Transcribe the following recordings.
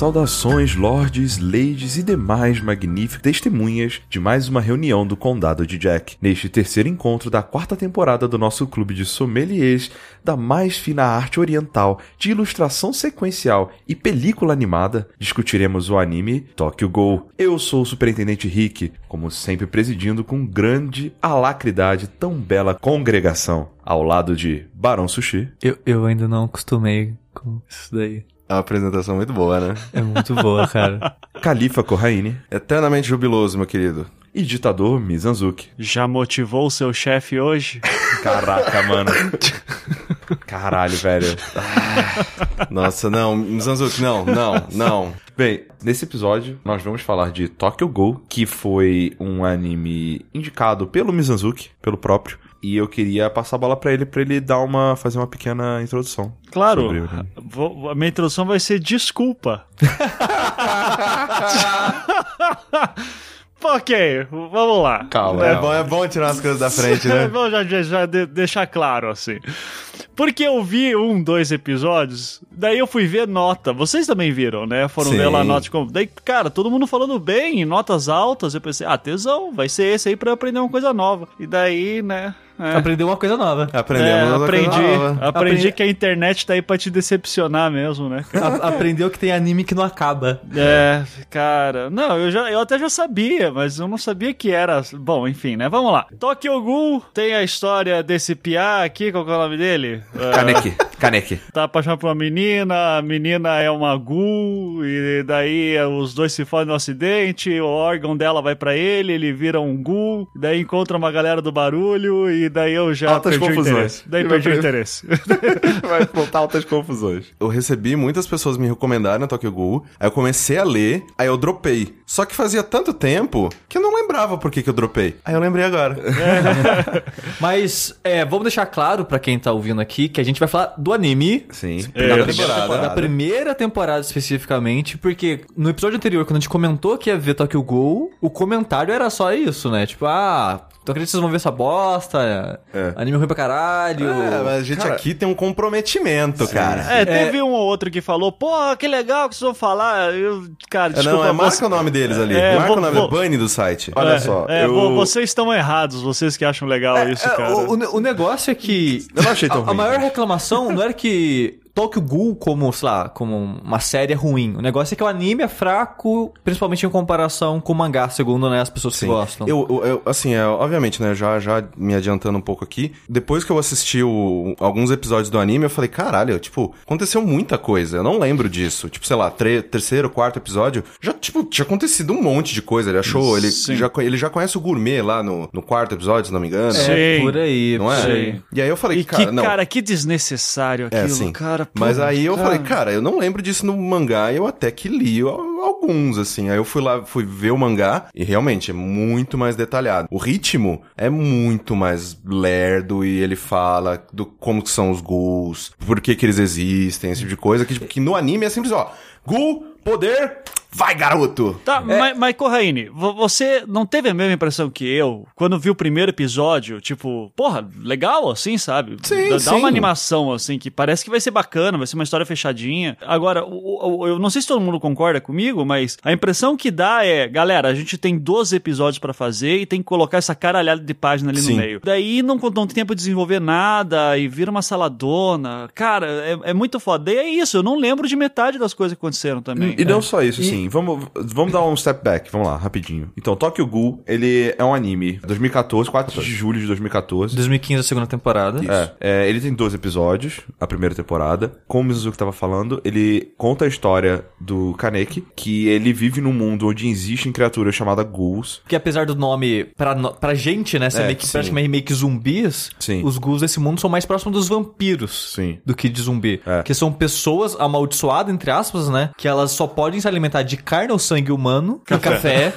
Saudações, lords, ladies e demais magníficas testemunhas de mais uma reunião do Condado de Jack. Neste terceiro encontro da quarta temporada do nosso clube de sommeliers da mais fina arte oriental de ilustração sequencial e película animada, discutiremos o anime Tokyo Ghoul. Eu sou o Superintendente Rick, como sempre presidindo com grande alacridade tão bela congregação, ao lado de Barão Sushi. Eu, eu ainda não acostumei com isso daí. É uma apresentação muito boa, né? É muito boa, cara. Califa Corraine Eternamente jubiloso, meu querido. e ditador Mizanzuki. Já motivou o seu chefe hoje? Caraca, mano. Caralho, velho. Nossa, não, Mizanzuki, não, não, não. Bem, nesse episódio nós vamos falar de Tokyo Ghoul, que foi um anime indicado pelo Mizanzuki, pelo próprio, e eu queria passar a bola pra ele pra ele dar uma fazer uma pequena introdução. Claro, vou- a minha introdução vai ser desculpa. ok, vamos lá. Calma. É bom, é bom tirar as coisas da frente, né? Vamos já, já- já de- deixar claro, assim. Porque eu vi um, dois episódios, daí eu fui ver nota. Vocês também viram, né? Foram Sim. ver lá a nota de como. Daí, cara, todo mundo falando bem, notas altas. Eu pensei, ah, tesão, vai ser esse aí pra eu aprender uma coisa nova. E daí, né? É. Aprendeu uma coisa nova. Aprendemos É, coisa aprendi, nova. aprendi Aprendi- que a internet tá aí pra te decepcionar mesmo, né? A- aprendeu que tem anime que não acaba. É, cara, não, eu, já, eu até já sabia, mas eu não sabia que era. Bom, enfim, né? Vamos lá. Tokyo Ghoul tem a história desse piá aqui, qual que é o nome dele? É, Kaneki, Kaneki. tá apaixonado por uma menina, a menina é uma ghoul, e daí os dois se fodem no acidente, o órgão dela vai pra ele, ele vira um ghoul, daí encontra uma galera do barulho, e daí eu já Altas perdi o confusões. interesse. Daí perdi o interesse. Vai voltar altas confusões. Eu recebi, muitas pessoas me recomendaram Tokyo Ghoul, aí eu comecei a ler, aí eu dropei. Só que fazia tanto tempo que eu não lembrava por que, que eu dropei. Aí eu lembrei agora. Mas, é, vamos deixar claro pra quem tá ouvindo aqui que a gente vai falar do anime. Sim. Da, É, primeira temporada. temporada, da primeira temporada especificamente, porque no episódio anterior, quando a gente comentou que ia ver Tokyo Ghoul, o comentário era só isso, né? Tipo, ah, tu acredita que vocês vão ver essa bosta? É. Anime ruim pra caralho. É, mas a gente Cara, aqui tem um comprometimento, cara. É, teve um ou outro que falou, pô, que legal que vocês vão falar. Eu, cara, É, desculpa. não, é, marca você- o nome deles ali. É, marca vou- o nome vou- do bunny do site. Olha É, só, é, eu- vo- vocês estão errados, vocês que acham legal isso, É, cara. o, o ne- o negócio é que. Eu não achei tão a, a ruim, maior cara. reclamação não era que Tokyo Ghoul como, sei lá, como uma série é ruim. O negócio é que o anime é fraco, principalmente em comparação com o mangá, segundo né, as pessoas que gostam. Eu, eu- eu- assim, é, obviamente, né, já, já me adiantando um pouco aqui, depois que eu assisti o- alguns episódios do anime, eu falei, caralho, tipo, aconteceu muita coisa, eu não lembro disso. Tipo, sei lá, tre- terceiro, quarto episódio, já, tipo, tinha acontecido um monte de coisa, ele achou, ele Sim. já, ele já conhece o gourmet lá no, no quarto episódio, se não me engano. Sim. É, por aí. Não é? Sim. E aí eu falei, E cara, que, não. cara, que desnecessário aquilo, É, sim. cara. Pô, Mas aí eu cara. falei, cara, eu não lembro disso no mangá, eu até que li al- alguns, assim. Aí eu fui lá, fui ver o mangá, e realmente é muito mais detalhado. O ritmo é muito mais lerdo, e ele fala do como que são os ghouls, por que que eles existem, esse tipo de coisa, que, tipo, que no anime é simples, ó, ghoul, poder, vai garoto! Tá, mas, mas Corraine, vo- você não teve a mesma impressão que eu quando viu o primeiro episódio? Tipo, porra, legal assim, sabe? Sim, dá, sim. dá uma animação assim que parece que vai ser bacana, vai ser uma história fechadinha. Agora, o- o- eu não sei se todo mundo concorda comigo, mas a impressão que dá é, galera, a gente tem 12 episódios pra fazer e tem que colocar essa caralhada de página ali Sim. no meio. Daí não, não tem tempo de desenvolver nada e vira uma saladona. Cara, é, é muito foda. E é isso, eu não lembro de metade das coisas que aconteceram também. E não só isso, assim, vamos, vamos dar um step back, vamos lá, rapidinho. Então, Tokyo Ghoul, ele é um anime, 2014, 4 de julho de 2014. 2015 a segunda temporada. É, é, ele tem dois episódios, a primeira temporada. Como o Mizuki tava falando, ele conta a história do Kaneki, que ele vive num mundo onde existem criaturas chamadas ghouls. Porque apesar do nome, pra, pra gente, né, ser É, meio que, praticamente meio que zumbis, Sim. os ghouls desse mundo são mais próximos dos vampiros Sim. do que de zumbi. É. Que são pessoas amaldiçoadas, entre aspas, né, que elas só podem se alimentar de carne ou sangue humano e café.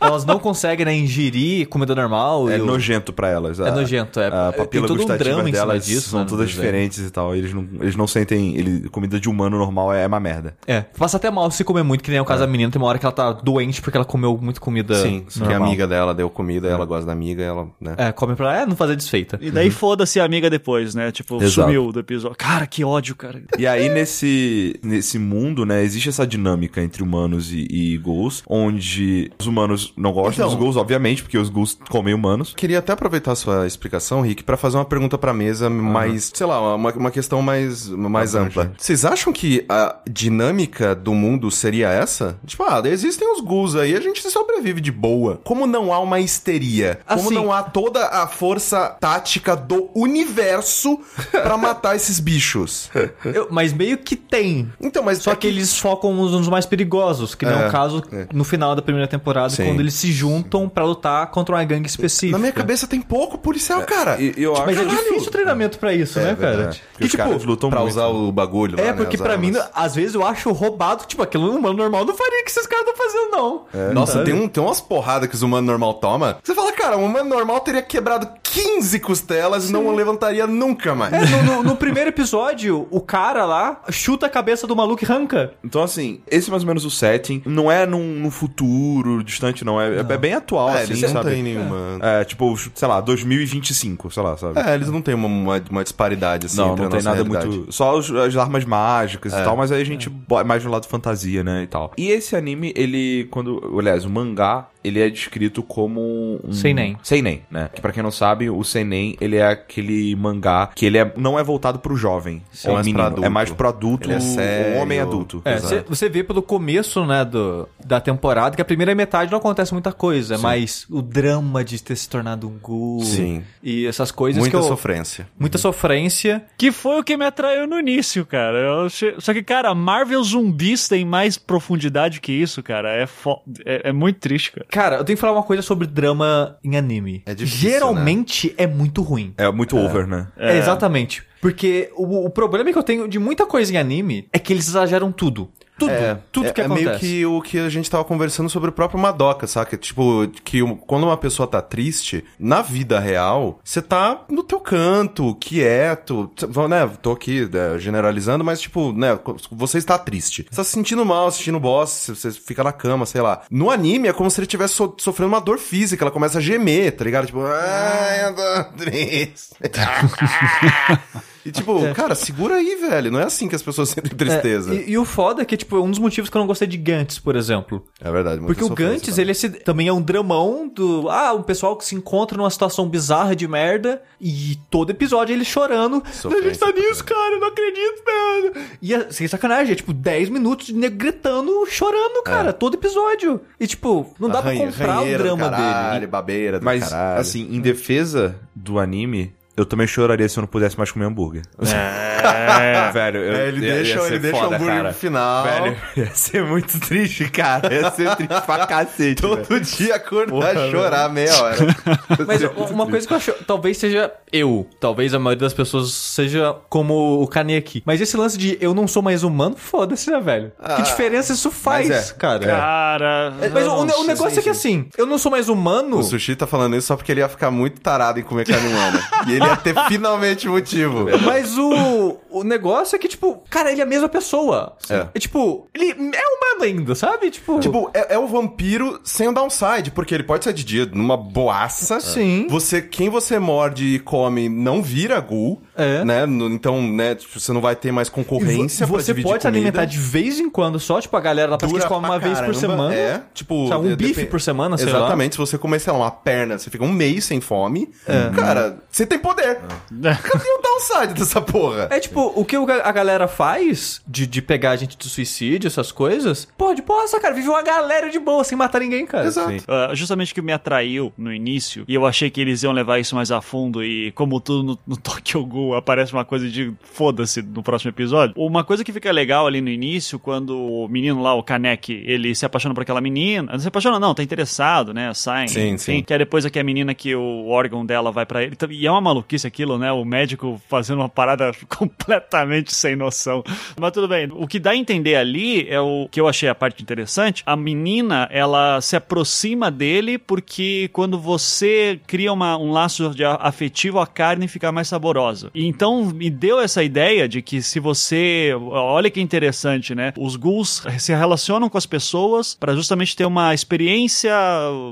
elas não conseguem né, ingerir comida normal. É e o- nojento pra elas. É nojento, é. A Tem papila todo um drama em cima disso, são né, todas diferentes e tal. Eles não, eles não sentem... Ele, comida de humano normal é uma merda. É, passa até mal se comer muito, que nem é o caso da menina. Tem uma hora que ela tá doente porque ela comeu muito comida Sim, que a normal. amiga dela deu comida, ela gosta da amiga, ela, né? É, come pra é, não fazer desfeita. E daí foda-se a amiga depois, né? Tipo, Exato. sumiu do episódio. Cara, que ódio, cara. E aí, nesse, nesse mundo, né, existe essa dinâmica entre humanos e, e ghouls, onde os humanos não gostam Então- dos ghouls, obviamente, porque os ghouls comem humanos. Queria até aproveitar a sua explicação, Rick, pra fazer uma pergunta pra mesa mais, sei lá, uma, uma questão mais, mais ampla. Vocês acham que a dinâmica do mundo seria essa? Tipo, ah, existem os ghouls aí, a gente sobrevive de boa. Como não há uma histeria? Como Assim- não há toda a força tática do universo pra matar esses bichos? Eu- mas meio que tem. Então, mas Só é que eles focam nos, nos mais perigosos, que É, é o caso no final da primeira temporada, Sim. quando eles se juntam pra lutar contra uma gangue específica. Na minha cabeça tem pouco policial, cara. E eu acho Mas é Caralho! difícil o treinamento pra isso, né, cara? que os caras lutam pra muito. usar o bagulho lá, É, né, porque pra mim, às vezes eu acho roubado, tipo, aquilo no humano normal não faria o que esses caras estão fazendo, não. Nossa, Sabe? tem, um, tem umas porradas que os humanos normal toma. Você fala, cara, um humano normal teria quebrado 15 costelas e não levantaria nunca mais. É, no, no- no primeiro episódio, o cara lá chuta a cabeça do maluco e arranca. Então, assim, esse é mais ou menos o setting. Não é num, num futuro distante, não. É, é bem atual, É, assim, eles não sabe? têm nenhuma. É, tipo, sei lá, 2025, sei lá, sabe? É, eles não têm uma, uma, uma disparidade assim Não, não tem nada realidade. muito. Só os- as armas mágicas É. e tal, mas aí a gente bota mais no lado fantasia, né? E tal. E esse anime, ele, quando. Aliás, o mangá, ele é descrito como um. Seinen. Seinen, né? Que pra quem não sabe, o Seinen, ele é aquele mangá que ele é, não é voltado pro jovem. ou mais menino. pra adulto. É mais pro adulto, Ele é sério. o homem adulto. É, cê- você vê pelo começo, né, do, da temporada que a primeira metade não acontece muita coisa, mas o drama de ter se tornado um ghoul Sim. e essas coisas Muita que eu, sofrência. muita sofrência. Que foi o que me atraiu no início, cara. Eu Só que, cara, Marvel zumbis tem mais profundidade que isso, cara. É, fo... é, é muito triste, cara. Cara, eu tenho que falar uma coisa sobre drama em anime. É difícil, Geralmente é muito ruim. É muito over, né? É, exatamente. Porque o, o problema que eu tenho de muita coisa em anime é que eles exageram tudo. Tudo. tudo é, que é acontece. meio que o que a gente tava conversando sobre o próprio Madoka, saca? Tipo, que um- quando uma pessoa tá triste, na vida real, você tá no teu canto, quieto, cê- né? Tô aqui né, generalizando, mas tipo, né? Você está triste. Você tá se sentindo mal, sentindo bosta, você fica na cama, sei lá. No anime é como se ele estivesse so- sofrendo uma dor física, ela começa a gemer, tá ligado? Tipo, ai, eu tô triste. E tipo, cara, segura aí, velho. Não é assim que as pessoas sentem tristeza. É, e, e o foda é que, tipo, é um dos motivos que eu não gostei de Gantz, por exemplo. É, verdade. muita Porque o Gantz, ele é esse- também é um dramão do. Ah, um pessoal que se encontra numa situação bizarra de merda e todo episódio ele chorando. A gente tá pra nisso, cara, eu não acredito, mano. E é, sem sacanagem, é tipo 10 minutos de nego gritando, chorando, cara, todo episódio. E tipo, não dá pra Arranha- comprar o drama caralho, dele. babeira do Mas, caralho. assim, em defesa do anime, eu também choraria se eu não pudesse mais comer hambúrguer. É, velho. Eu, É, ele ia- deixa, ele deixa o hambúrguer cara. no final. Velho, ia ser muito triste, cara. Ia ser triste pra cacete. velho. Todo dia acordar e chorar meia hora. Mas uma coisa que eu acho, talvez seja eu, talvez a maioria das pessoas seja como o Kaneki. Mas esse lance de eu não sou mais humano, foda-se, né, velho? que diferença isso faz, mas é. cara? Cara. É, Mas o, o nossa, negócio é que assim, eu não sou mais humano. O Sushi tá falando isso só porque ele ia ficar muito tarado em comer carne humana. e ele ia ter finalmente motivo. Mas o, o negócio é que, tipo, cara, ele é a mesma pessoa. É. É tipo, ele é humano ainda, sabe? Tipo, Tipo, é, é o vampiro sem o downside, porque ele pode ser de dia numa boaça. Sim. Você, quem você morde e come não vira ghoul, É. né? Então, né, tipo, você não vai ter mais vo- concorrência pra você pode se alimentar de vez em quando só, tipo, a galera lá parece que pra uma vez por semana. É, tipo... Sabe, um é, bife por semana, sei lá. Exatamente, se você comer, sei lá, uma perna, você fica um mês sem fome, cara, você tem poder. Cadê o downside dessa porra? É tipo, o que o ga- a galera faz de, de pegar gente de suicídio, essas coisas, pode, possa, cara, vive uma galera de boa sem matar ninguém, cara. Exato. Ah, justamente o que me atraiu no início, e eu achei que eles iam levar isso mais a fundo, e como tudo no, no Tokyo Ghoul aparece uma coisa de foda-se no próximo episódio. Uma coisa que fica legal ali no início, quando o menino lá, o Kaneki, ele se apaixona por aquela menina. Não se apaixona, não, tá interessado, né? Sai. Sim, enfim, sim. Que é depois aqui a menina que o órgão dela vai pra ele. E é uma maluquice aquilo, né? O médico fazendo uma parada completamente sem noção. Mas tudo bem. O que dá a entender ali é o que eu achei a parte interessante. A menina, ela se aproxima dele porque quando você cria uma, um laço afetivo, a carne fica mais saborosa. Então me deu essa ideia de que se você. Olha que interessante, né? Os ghouls se relacionam com as pessoas para justamente ter uma experiência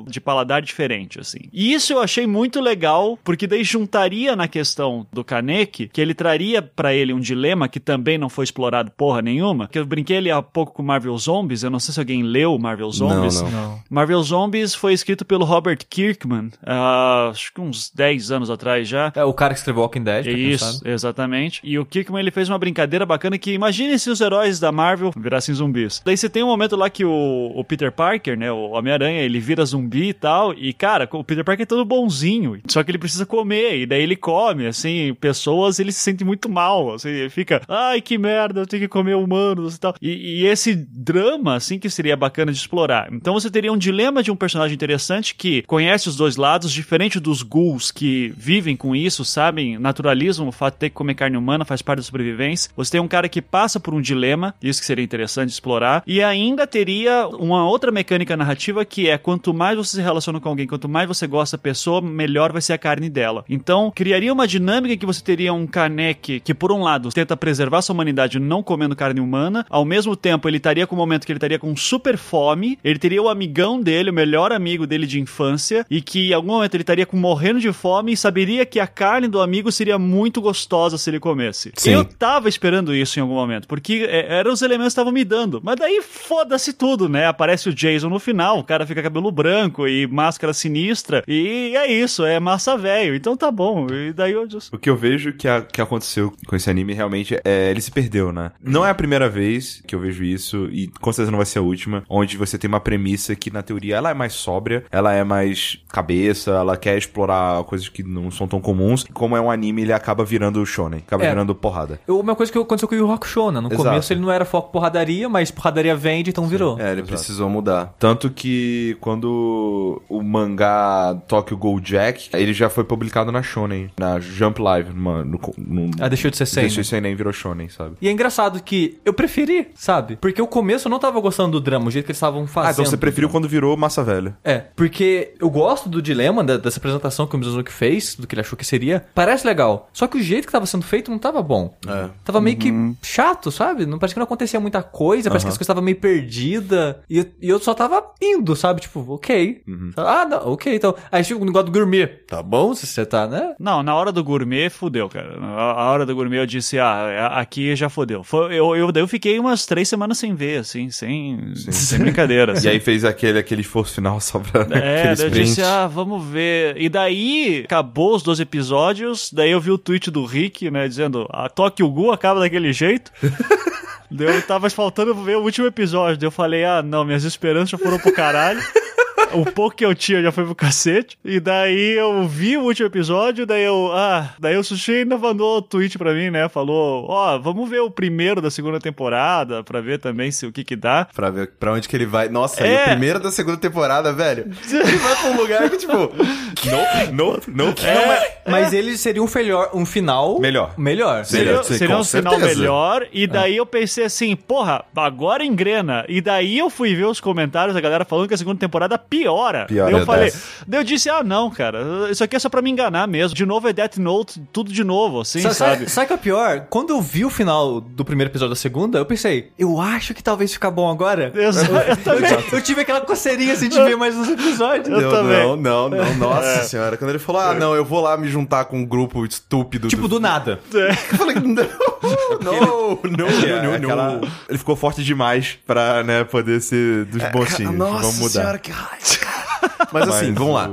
de paladar diferente, assim. E isso eu achei muito legal, porque daí juntaria na questão do Kaneki, que ele traria pra ele um dilema que também não foi explorado porra nenhuma. Que eu brinquei ali há pouco com Marvel Zombies, eu não sei se alguém leu Marvel Zombies. não. Não. Marvel Zombies foi escrito pelo Robert Kirkman, ah, acho que uns 10 anos atrás já. É o cara que escreveu Walking Dead, pra quem Isso, sabe. exatamente. E o Kirkman ele fez uma brincadeira bacana que imagine se os heróis da Marvel virassem zumbis. Daí você tem um momento lá que o, o Peter Parker, né, o Homem-Aranha, ele vira zumbi e tal, e cara, o Peter Parker é todo bonzinho, só que ele precisa comer, e daí ele come, assim, pessoas, ele se sente muito mal, assim, ele fica, ai que merda, eu tenho que comer humanos e tal. E, e esse drama, assim, que seria bacana de explorar. Então você teria um dilema de um personagem interessante que conhece os dois lados, diferente dos ghouls que vivem com isso, sabem, naturalizam o fato de ter que comer carne humana, faz parte da sobrevivência. Você tem um cara que passa por um dilema, isso que seria interessante explorar, e ainda teria uma outra mecânica narrativa que é quanto mais você se relaciona com alguém, quanto mais você gosta da pessoa, melhor vai ser a carne dela. Então, criaria uma dinâmica que você teria um Kaneki que, por um lado, tenta preservar sua humanidade não comendo carne humana, ao mesmo tempo ele estaria com um momento que ele estaria com super fome, ele teria o amigão dele, o melhor amigo dele de infância, e que em algum momento ele estaria com morrendo de fome e saberia que a carne do amigo seria muito gostosa se ele comesse. Sim. Eu tava esperando isso em algum momento, porque é, eram os elementos que estavam me dando. Mas daí foda-se tudo, né? Aparece o Jason no final, o cara fica cabelo branco e máscara sinistra, e é isso, é massa velho. Então tá bom. E daí eu just... O que eu vejo que, a- que aconteceu com esse anime realmente é ele se perdeu, né? Não é a primeira vez que eu vejo isso, e com certeza não vai ser a última, onde você tem uma premissa que, na teoria, ela é mais sóbria, ela é mais cabeça, ela quer explorar coisas que não são tão comuns. Como é um anime, ele acaba virando shonen, acaba É. virando porrada. Eu- Uma coisa que aconteceu com o Yu Hakusho, né? No Exato. começo ele não era foco porradaria, mas porradaria vende, então virou. É, ele precisou mudar. Tanto que quando o mangá Tokyo Ghoul Jack, ele já foi publicado na Shonen, na Jump Live, numa, no, no, Ah, deixou de ser seinen. Deixou de ser seinen, virou Shonen, sabe? E é engraçado que eu preferi, sabe? Porque o começo eu não tava gostando do drama, o jeito que eles estavam fazendo. Ah, então você preferiu quando virou Massa Velho. É, porque eu gosto do dilema, da- dessa apresentação que o Mizuzuki fez, do que ele achou que seria. Parece legal. Só que o jeito que tava sendo feito não tava bom. É. Tava meio que chato, sabe? Não parece que não acontecia muita coisa, parece que as coisas estavam meio perdidas. E, eu- e eu só tava indo, sabe? Tipo, ok. Ah, não, ok, então. Aí chega o negócio do gourmet. Tá bom, se você tá, né? Não, na hora do gourmet, fudeu, cara. A, a hora do gourmet eu disse, ah, aqui já fudeu. Foi, eu, eu, daí eu fiquei umas três semanas sem ver, assim, sem, sem brincadeira. assim. E aí fez aquele, aquele esforço final só pra É, daí eu disse, ah, vamos ver. E daí, acabou os 12 episódios, daí eu vi o tweet do Rick, né, dizendo, a Tokyo Ghoul acaba daquele jeito. daí eu tava faltando ver o último episódio, daí eu falei, ah, não, minhas esperanças já foram pro caralho. O pouco que eu tinha já foi pro cacete. E daí eu vi o último episódio, daí eu. Ah, daí o Sushi ainda mandou o tweet pra mim, né? Falou: Ó, vamos ver o primeiro da segunda temporada, pra ver também se o que que dá. Pra ver pra onde que ele vai. Nossa, É. e o primeiro da segunda temporada, velho. Ele vai pra um lugar que, tipo. Nope, nope, nope. Mas ele seria um, felhor, um final... Melhor. Melhor. Seria- Seria, um final certeza. melhor. E daí eu pensei assim, porra, agora engrena. E daí eu fui ver os comentários da galera falando que a segunda temporada piora. Piora, eu falei, desce. daí eu disse, ah, não, cara, isso aqui é só pra me enganar mesmo. De novo é Death Note, tudo de novo, assim, Sa- sabe? sabe? Sabe o que é o pior? Quando eu vi o final do primeiro episódio da segunda, eu pensei, eu acho que talvez fica bom agora. Exato, eu também. Eu tive aquela coceirinha assim de ver mais uns episódios. Eu não, também. não, não, não. Nossa senhora. Quando ele falou, ah, não, eu vou lá me juntar com um grupo estúpido. Tipo, do nada. Eu falei, não, não, não, É, não, aquela- não. Ele ficou forte demais pra, né, poder ser dos mocinhos. Nossa Vamos mudar. senhora, que raiva. Mas assim, Mas vamos lá.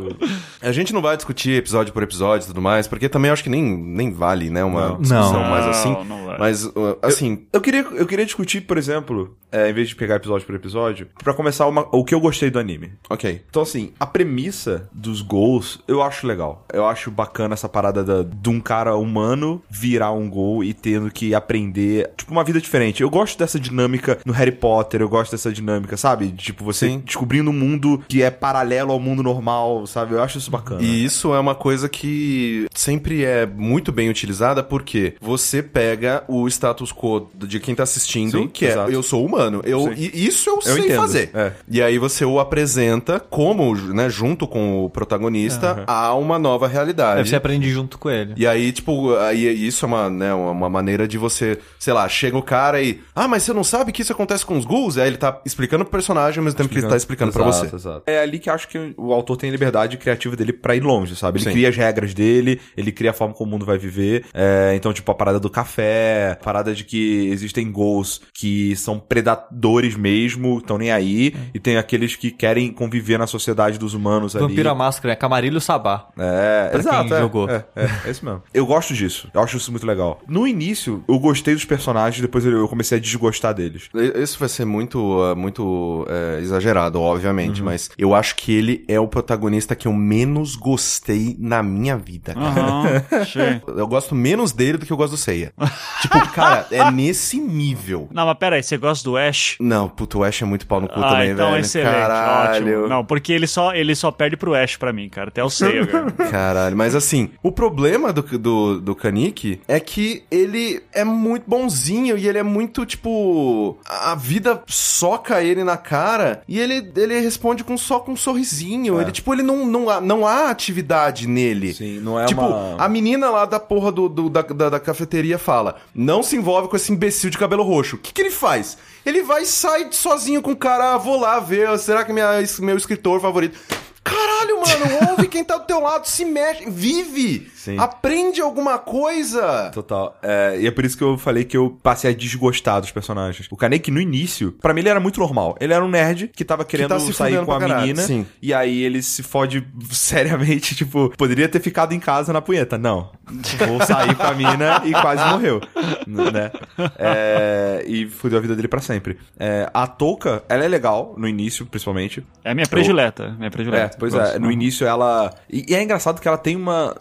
A gente não vai discutir episódio por episódio e tudo mais, porque também acho que nem, nem vale, né, uma discussão Não. mais assim. Não, não vale. Mas, uh, assim, Eu queria, eu queria discutir, por exemplo, é, em vez de pegar episódio por episódio, pra começar uma- o que eu gostei do anime. ok. Então, assim, a premissa dos gols eu acho legal. Eu acho bacana essa parada da, de um cara humano virar um gol e tendo que aprender, tipo, uma vida diferente. Eu gosto dessa dinâmica no Harry Potter, eu gosto dessa dinâmica, sabe? Tipo, você Sim. descobrindo um mundo que é paralelo ao mundo normal, sabe? Eu acho isso bacana. E isso é uma coisa que sempre é muito bem utilizada porque você pega o status quo de quem tá assistindo, Sim, que exato. é eu sou humano. Eu, e isso eu, sei entendo, fazer. é. E aí você o apresenta como, né, junto com o protagonista, a uma nova realidade. Deve você aprende junto com ele. E aí, tipo, aí isso é uma, né, uma maneira de você, sei lá, chega o cara e. Ah, mas você não sabe que isso acontece com os ghouls? Aí ele tá explicando pro personagem ao mesmo tempo que ele tá explicando pra Exato, você. exato. É ali que eu acho que o autor tem a liberdade criativa dele pra ir longe, sabe? Ele Sim. cria as regras dele, ele cria a forma como o mundo vai viver. É, então, tipo, a parada do café, a parada de que existem ghouls que são predadores mesmo, estão nem aí, e tem aqueles que querem conviver na sociedade dos humanos ali. Vampiro à máscara, né? Camarilho Sabá. É, Pra exato, quem é, jogou. É, é, é isso mesmo. Eu gosto disso. Eu acho isso muito legal. No início, eu gostei dos personagens, depois eu comecei a desgostar deles. Isso vai ser muito, ah, muito é, exagerado, obviamente, mas eu acho que ele é o protagonista que eu menos gostei na minha vida. cara. Achei. Eu gosto menos dele do que eu gosto do Seiya. tipo, cara, é nesse nível. Não, mas pera aí, você gosta do Ash? Não, puto, o Ash é muito pau no cu ah, também, então velho. excelente, Caralho. ótimo. Não, porque ele só, ele só perde pro Ash pra mim, cara. Até o Seiya, cara. Caralho, mas assim, o problema do, do, do Kaneki é que ele é muito bonzinho e ele é muito, tipo, a vida soca ele na cara e ele, ele responde com só com um sorrisinho. Ele, tipo, ele não, não, há, não há atividade nele. Sim, não é tipo, uma- a menina lá da porra do, do- da, da, da cafeteria fala: não se envolve com esse imbecil de cabelo roxo. O que, que ele faz? Ele vai e sai sozinho com o cara, ah, vou lá ver, será que minha, meu escritor favorito. Caralho, mano, ouve quem tá do teu lado, se mexe, vive! Sim. Aprende alguma coisa! Total. É, e é por isso que eu falei que eu passei a desgostar dos personagens. O Kaneki, no início, pra mim ele era muito normal. Ele era um nerd que tava querendo tá se sair com a caralho, menina. sim. E aí ele se fode seriamente, tipo, poderia ter ficado em casa na punheta. Não. Vou sair com a mina e quase morreu. Né? É, e fudeu a vida dele pra sempre. É, a Touka, ela é legal, no início, principalmente. É a minha predileta. Minha É, predileta. Pois é. No início ela. E é engraçado que ela tem uma.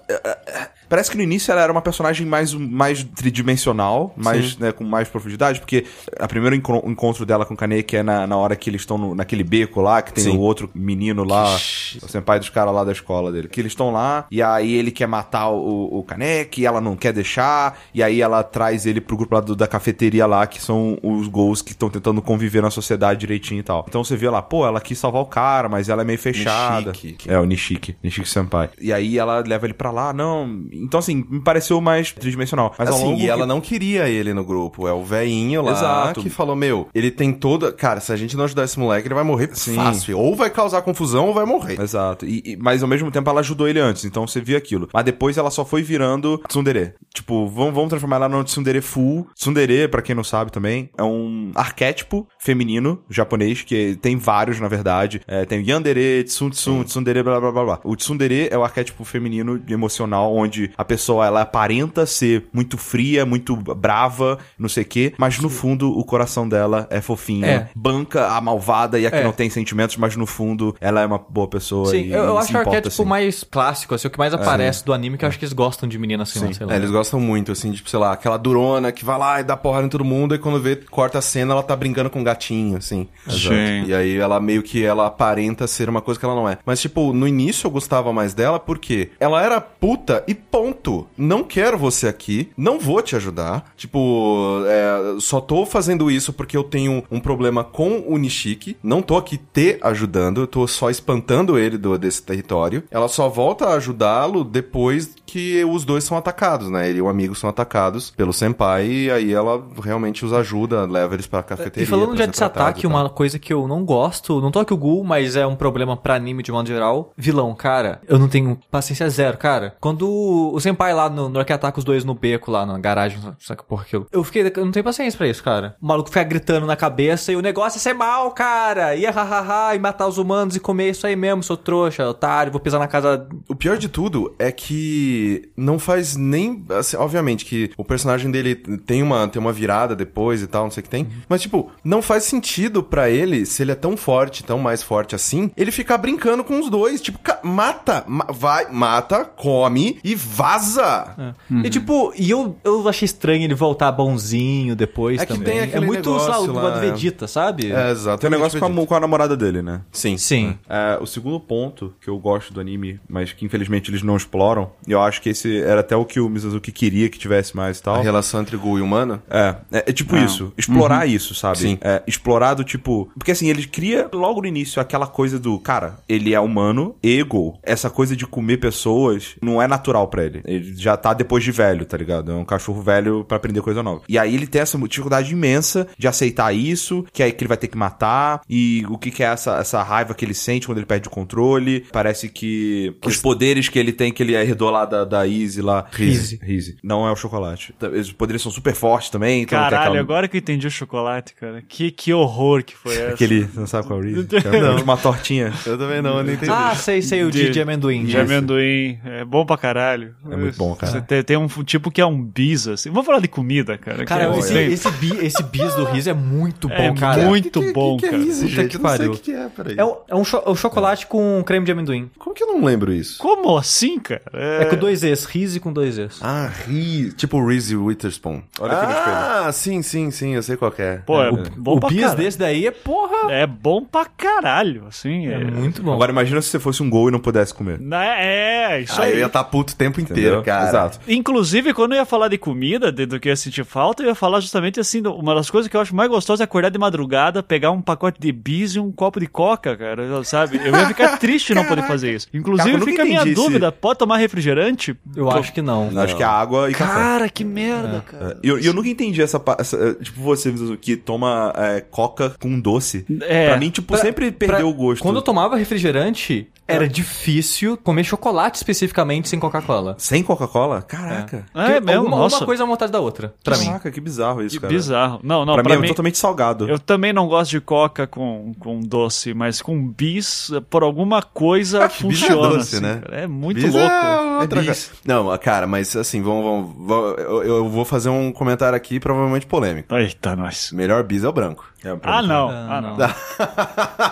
Parece que no início ela era uma personagem mais, mais tridimensional, mais, né, com mais profundidade, porque a primeiro encontro dela com o Kaneki é na, na hora que eles estão naquele beco lá, que tem Sim. o outro menino lá, o senpai dos caras lá da escola dele. Que eles estão lá, e aí ele quer matar o, o Kaneki, e ela não quer deixar, e aí ela traz ele pro grupo lá do- da cafeteria lá, que são os gols que estão tentando conviver na sociedade direitinho e tal. Então você vê lá, pô, ela quis salvar o cara, mas ela é meio fechada. Nishiki. É, o Nishiki. Nishiki Senpai. E aí ela leva ele pra lá, não. Então, assim, me pareceu mais tridimensional. Mas ao Assim, longo e ela que- não queria ele no grupo. É o velhinho lá Exato. que falou: Meu, ele tem toda. Cara, se a gente não ajudar esse moleque, ele vai morrer fácil. Ou vai causar confusão ou vai morrer. Exato. E, e- mas ao mesmo tempo ela ajudou ele antes, então você via aquilo. Mas depois ela só foi virando tsundere. Tipo, vamos, vamos transformar ela no tsundere full. Tsundere, pra quem não sabe também, é um arquétipo feminino japonês, que tem vários, na verdade. É, tem yandere, tsuntsun, tsundere, blá blá blá blá. O tsundere é o arquétipo feminino emocional, onde a pessoa, ela aparenta ser muito fria, muito brava, não sei o quê, mas no fundo o coração dela é fofinho. É. Banca a malvada e a que É. não tem sentimentos, mas no fundo ela é uma boa pessoa. Sim, e, eu, eu e acho que o importa, arquétipo assim. mais clássico, assim, o que mais aparece do anime, que eu acho que eles gostam de menina assim, sei lá. É, eles gostam muito, assim, tipo, sei lá, aquela durona que vai lá e dá porrada em todo mundo, e quando vê, corta a cena, ela tá brincando com um gatinho, assim. Sim. E aí ela meio que ela aparenta ser uma coisa que ela não é. Mas, tipo, no início eu gostava mais dela porque ela era puta e ponto. Não quero você aqui, não vou te ajudar. Tipo, é, só tô fazendo isso porque eu tenho um problema com o Nishiki. Não tô aqui te ajudando, eu tô só espantando ele do, desse território. Ela só volta a ajudá-lo depois que os dois são atacados, né? Ele e o amigo são atacados pelo senpai e aí ela realmente os ajuda, leva eles pra cafeteria. E falando já desse ataque, uma coisa que eu não gosto, não toque o Gul, mas é um problema pra anime de modo geral. Vilão, cara, eu não tenho paciência zero, cara. Quando o Senpai lá no, no que ataca os dois no beco lá na garagem, saca porra aquilo. Eu fiquei, eu não tenho paciência pra isso, cara. O maluco fica gritando na cabeça e o negócio é ser mal, cara. E hahaha, e matar os humanos e comer isso aí mesmo, sou trouxa, otário, vou pisar na casa. O pior de tudo é que não faz nem. assim, obviamente que o personagem dele tem uma, tem uma virada depois e tal, não sei o que tem. Mas, tipo, não faz sentido pra ele, se ele é tão forte, tão mais forte assim, ele ficar brincando com os dois. Tipo, mata, ma- vai, mata, come e vaza. E tipo, e eu, eu achei estranho ele voltar bonzinho depois É que também. tem é muito, lá, negócio negócio do lá, é. Vegeta, sabe? É, exato. Tem um negócio com a, com a namorada dele, né? Sim. Sim. É, o segundo ponto que eu gosto do anime, mas que infelizmente eles não exploram, e eu acho que esse era até o que o Misazuki queria que tivesse mais e tal. A relação entre Gu e humano? É, é, é tipo isso, explorar isso, sabe? Sim. É, explorar do tipo. Porque assim, ele cria logo no início aquela coisa do, cara, ele é humano, ego. Essa coisa de comer pessoas não é natural pra ele. Ele já tá depois de velho, tá ligado? É um cachorro velho pra aprender coisa nova. E aí ele tem essa dificuldade imensa de aceitar isso, que é que ele vai ter que matar, e o que, que é essa, essa raiva que ele sente quando ele perde o controle. Parece que os poderes que ele tem, que ele herdou lá da, da Easy lá. Rizzy. Rizzy. Não é o chocolate. Os poderes são super fortes também. Então Caralho, aquela- agora que eu entendi o chocolate, cara. Que, que horror que foi essa. Aquele, não sabe qual é o Reese? Não. Uma tortinha. Eu também não, eu nem entendi. Ah, sei, sei, o de, De- de amendoim. De amendoim. É bom pra caralho. É muito bom, cara. Você tem, tem um tipo que é um bis, assim. Vamos falar de comida, cara. Cara, que é- esse, esse, bi, esse bis do Riz é muito bom, É cara. muito Que- que- bom, que, que cara. é gente? que Eu não sei pariu. o que que é, peraí. É, um, é um, cho- é um chocolate com creme de amendoim. Como que eu não lembro isso? Como assim, cara? É, com dois Es, Riz com dois Es. Ah, Ri... Tipo Reese Witherspoon. Olha aqui no Ah, sim, sim, sim, eu sei qual que é. Pô, é, o bom o pra bis caralho. desse daí é porra. É bom pra caralho, assim. É, É, muito bom. Agora imagina se você fosse um gol e não pudesse comer. É, é, isso Ah, aí. eu ia estar puto o tempo inteiro, Entendeu? cara. Exato. Inclusive, quando eu ia falar de comida, de- do que eu ia sentir falta, eu ia falar justamente assim, uma das coisas que eu acho mais gostosa é acordar de madrugada, pegar um pacote de bis e um copo de coca, cara, sabe? Eu ia ficar triste não poder fazer isso. Inclusive, Cara, fica a minha dúvida, pode tomar refrigerante? Eu acho que não. Acho que é água e café. Cara, que merda, cara. E eu, eu nunca entendi essa, pa- essa, eh, Tipo, você que toma é, coca com doce. É. Pra mim, tipo, Pra- sempre pra- perdeu o gosto. Quando eu tomava refrigerante, era difícil comer chocolate especificamente sem Coca-Cola. Sem Coca-Cola? Caraca. É, Porque mesmo, alguma, nossa. uma coisa é vontade da outra, pra mim. Caraca, que bizarro isso, Que cara. bizarro. Não, não, pra, pra, mim, mim... é totalmente salgado. Eu também não gosto de coca com, com doce, mas com bis, por alguma coisa, que bis é funciona. doce, assim, né? cara. É muito Bis louco. É outra É bis. Não, cara, mas assim, vamos, vamos, vamos- eu, eu vou fazer um comentário aqui, provavelmente polêmico. Eita, nós. Melhor bis é o branco. É, Ah, não. Ah, Ah, não. não.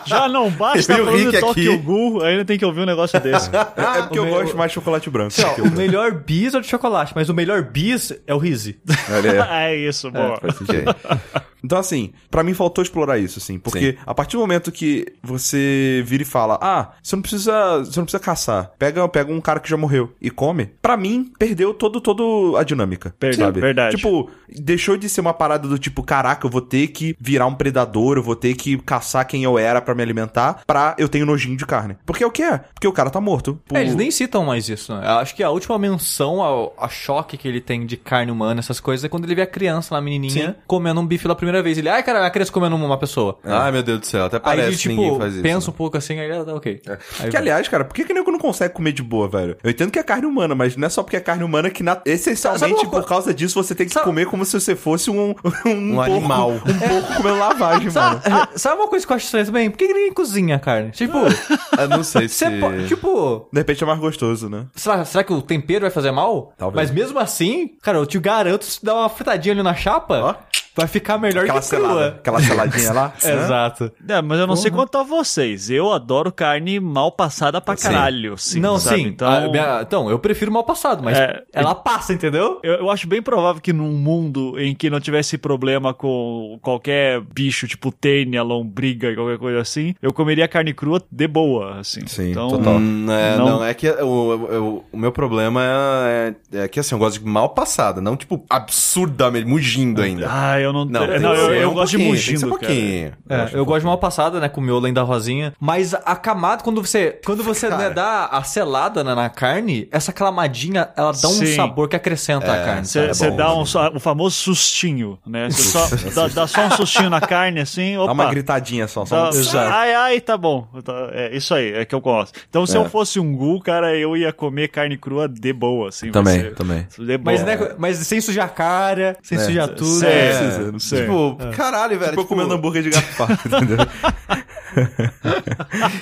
Já não basta o Rick Tokyo. Ghoul, ainda tem que ouvir um negócio desse. É, é porque eu gosto mais de chocolate branco. Ó, o melhor bis é o de chocolate, mas o melhor bis é o Rizzi. Aí. é isso, boa. Ok. Então, assim, pra mim faltou explorar isso, assim. Porque a partir do momento que você vira e fala, ah, você não precisa. Você não precisa caçar. Pega, pega um cara que já morreu e come. Pra mim, perdeu todo, todo a dinâmica. Perdeu, sabe? verdade. Tipo, deixou de ser uma parada do tipo, caraca, eu vou ter que virar um predador, eu vou ter que caçar quem eu era pra me alimentar, pra eu tenho nojinho de carne. Porque é o que é? Porque o cara tá morto. Por- É, eles nem citam mais isso, né? Eu acho que a última menção ao, choque que ele tem de carne humana, essas coisas, é quando ele vê a criança lá, a menininha, comendo um bife pela primeira vez. Ele, ai, cara, a criança comendo uma pessoa. Ai, meu Deus do céu, até Aí parece ele, que ninguém tipo, faz isso. pensa né? um pouco assim, aí ah, ok. Aí Que, aliás, cara, por que que nego não consegue comer de boa, velho? Eu entendo que é carne humana, mas não é só porque é carne humana que, na- Sabe essencialmente, por causa disso, você tem que Sabe- comer como se você fosse um, um, porco- animal. Um porco comendo lavagem, mano. Sabe, sabe uma coisa que eu acho estranha também? Por que que ninguém cozinha carne? Tipo, Eu não sei se... tipo, De repente é mais gostoso, né? será, será que o tempero vai fazer mal? Talvez. Mas mesmo assim, cara, eu te garanto, se dar uma fritadinha ali na chapa, Ó. vai ficar melhor Aquela que selada, crua. aquela seladinha lá. Exato. É, mas eu não sei quanto a vocês. Eu adoro carne mal passada pra caralho. Sim, não, sabe? sim. Então, Ah, minha- então, eu prefiro mal passado, mas É. ela passa, entendeu? eu, eu acho bem provável que num mundo em que não tivesse problema com qualquer bicho, tipo tênia, lombriga e qualquer coisa assim, eu comeria carne crua de boa, assim. Sim, então, total. Hum, é, Não. não. é que o, o, o meu problema é, é, é que assim, eu gosto de mal passada, não tipo absurdamente, mugindo ainda. Ah, eu não... Não, Não, tem que eu, ser eu um gosto de pouquinho, tem que ser mugindo, um cara. pouquinho. É, eu, gosto de mal passada, né, com o miolo ainda rosinha. Mas a camada, quando você quando você né, dá a selada na, na carne, essa clamadinha, ela dá um Sim. sabor que acrescenta a carne. Você bom, dá é um, só- o famoso sustinho, né? Você só, dá, dá só um sustinho na carne, assim, opa. Dá uma gritadinha só. só Tá- um- ai, ai, tá bom. Tá- É isso aí, é que eu gosto. Então, se É. eu fosse um ghoul, cara, eu ia comer carne crua de boa, assim. vai Também, ser- também. De boa. Mas, né, mas sem sujar a cara, sem É, sujar tudo. É. precisa, não sim. Tipo, caralho, velho. Tipo, eu tipo, comendo hambúrguer de pato, entendeu?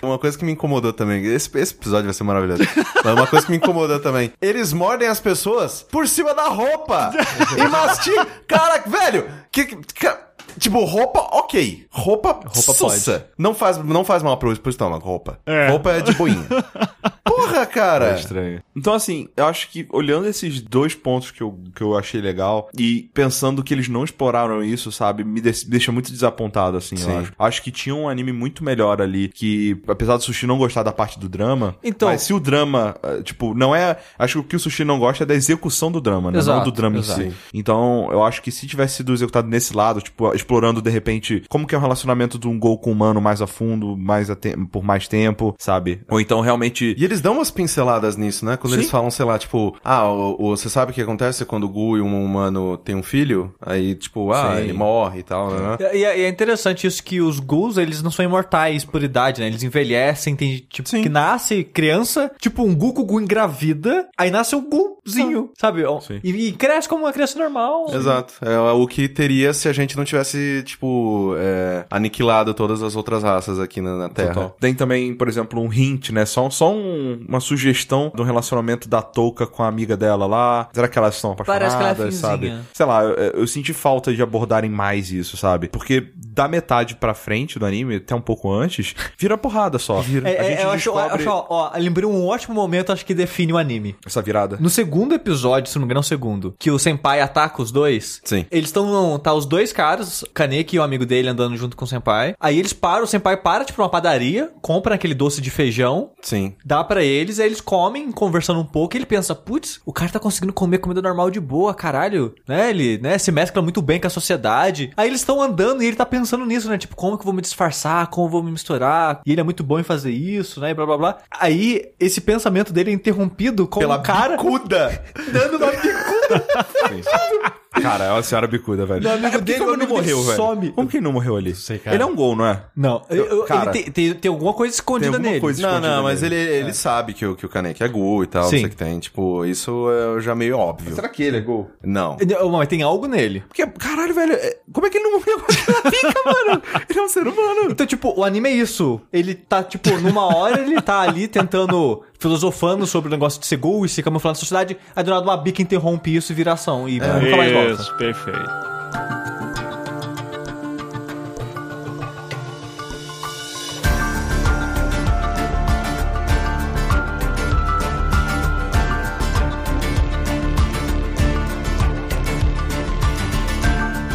Uma coisa que me incomodou também. Esse, esse episódio vai ser maravilhoso. Mas uma coisa que me incomodou também. Eles mordem as pessoas por cima da roupa. e mastigam. Cara, velho. Que, que- Tipo, roupa, ok. Roupa, roupa sussa. Não faz, não faz mal pro, pro estômago, roupa. Roupa é de boinha. Porra, cara. É estranho. Então, assim, eu acho que olhando esses dois pontos que eu, que eu achei legal e pensando que eles não exploraram isso, sabe, me de- deixa muito desapontado, assim, Sim. eu acho. Acho que tinha um anime muito melhor ali, que apesar do Sushi não gostar da parte do drama, Então- mas se o drama, eh, tipo, não é... Acho que o que o Sushi não gosta é da execução do drama, né? Exato, não do drama exato. em si. Então, eu acho que se tivesse sido executado nesse lado, tipo, explorando de repente como que é o relacionamento de um Goku humano mais a fundo, mais a por mais tempo, sabe? Ou então realmente E eles dão umas pinceladas nisso, né? Quando Sim. eles falam, sei lá, tipo, ah, o, o- você sabe o que acontece quando o Gu e um humano tem um filho? Aí, tipo, ah, Sim. ele morre e tal, né? E e é, e é interessante isso que os ghouls, eles não são imortais por idade, né? Eles envelhecem, tem tipo, Sim. que nasce criança, tipo um Gu, o Gu engravida, aí nasce um Guzinho, sabe? Sim. E, e cresce como uma criança normal. Exato. É o que teria se a gente não tivesse, tipo, é, aniquilado todas as outras raças aqui na, na Terra. Total. Tem também, por exemplo, um hint, né? Só, só um- uma sugestão do relacionamento da Touka com a amiga dela lá. Será que elas estão Parece que ela é apaixonadas, sabe? Sei lá, eu, eu senti falta de abordarem mais isso, sabe? Porque da metade pra frente do anime, até um pouco antes, vira porrada só. Vira. É, a é, gente eu acho, eu descobre acho, ó, ó, lembrei um ótimo momento, acho que define o anime. essa virada. No segundo episódio, se não me engano, é o segundo, que o Senpai ataca os dois. Sim. Eles estão. Tá os dois caras, Kaneki e o amigo dele andando junto com o Senpai. Aí eles param, o Senpai para, tipo, numa padaria, compra aquele doce de feijão, Sim. dá pra eles, aí eles comem, conversando um pouco, e ele pensa, putz, o cara tá conseguindo comer comida normal de boa, caralho, né? Ele, né, se mescla muito bem com a sociedade. Aí eles estão andando e ele tá pensando nisso, né? Tipo, como que eu vou me disfarçar, como eu vou me misturar? E ele é muito bom em fazer isso, né? E blá blá blá. Aí esse pensamento dele é interrompido com Pela um cara bicuda. dando uma bicuda Cara, é uma senhora bicuda, velho. no amigo É dele, como dele morreu, velho? some. Como que ele não morreu ali? sei, cara. Ele é um gol, não é? Não, eu- eu- Cara, ele tem, tem, tem alguma coisa escondida tem alguma nele. coisa Não, escondida não, mas nele. ele, ele sabe que o, que o Kaneki é Gu e tal, Sim. não sei o que tem. Tipo, isso é já meio óbvio. Será que ele é gol? Não. Não, Mas tem algo nele. Porque, caralho, velho, é- como é que ele não morreu com aquela pica, mano? Ele é um ser humano. Então, tipo, o anime é isso. Ele tá, tipo, numa hora ele tá ali tentando, filosofando sobre o negócio de ser gol e se camuflar na sociedade, aí do nada uma bica interrompe isso e vira ação e nunca mais volta. Isso, perfeito.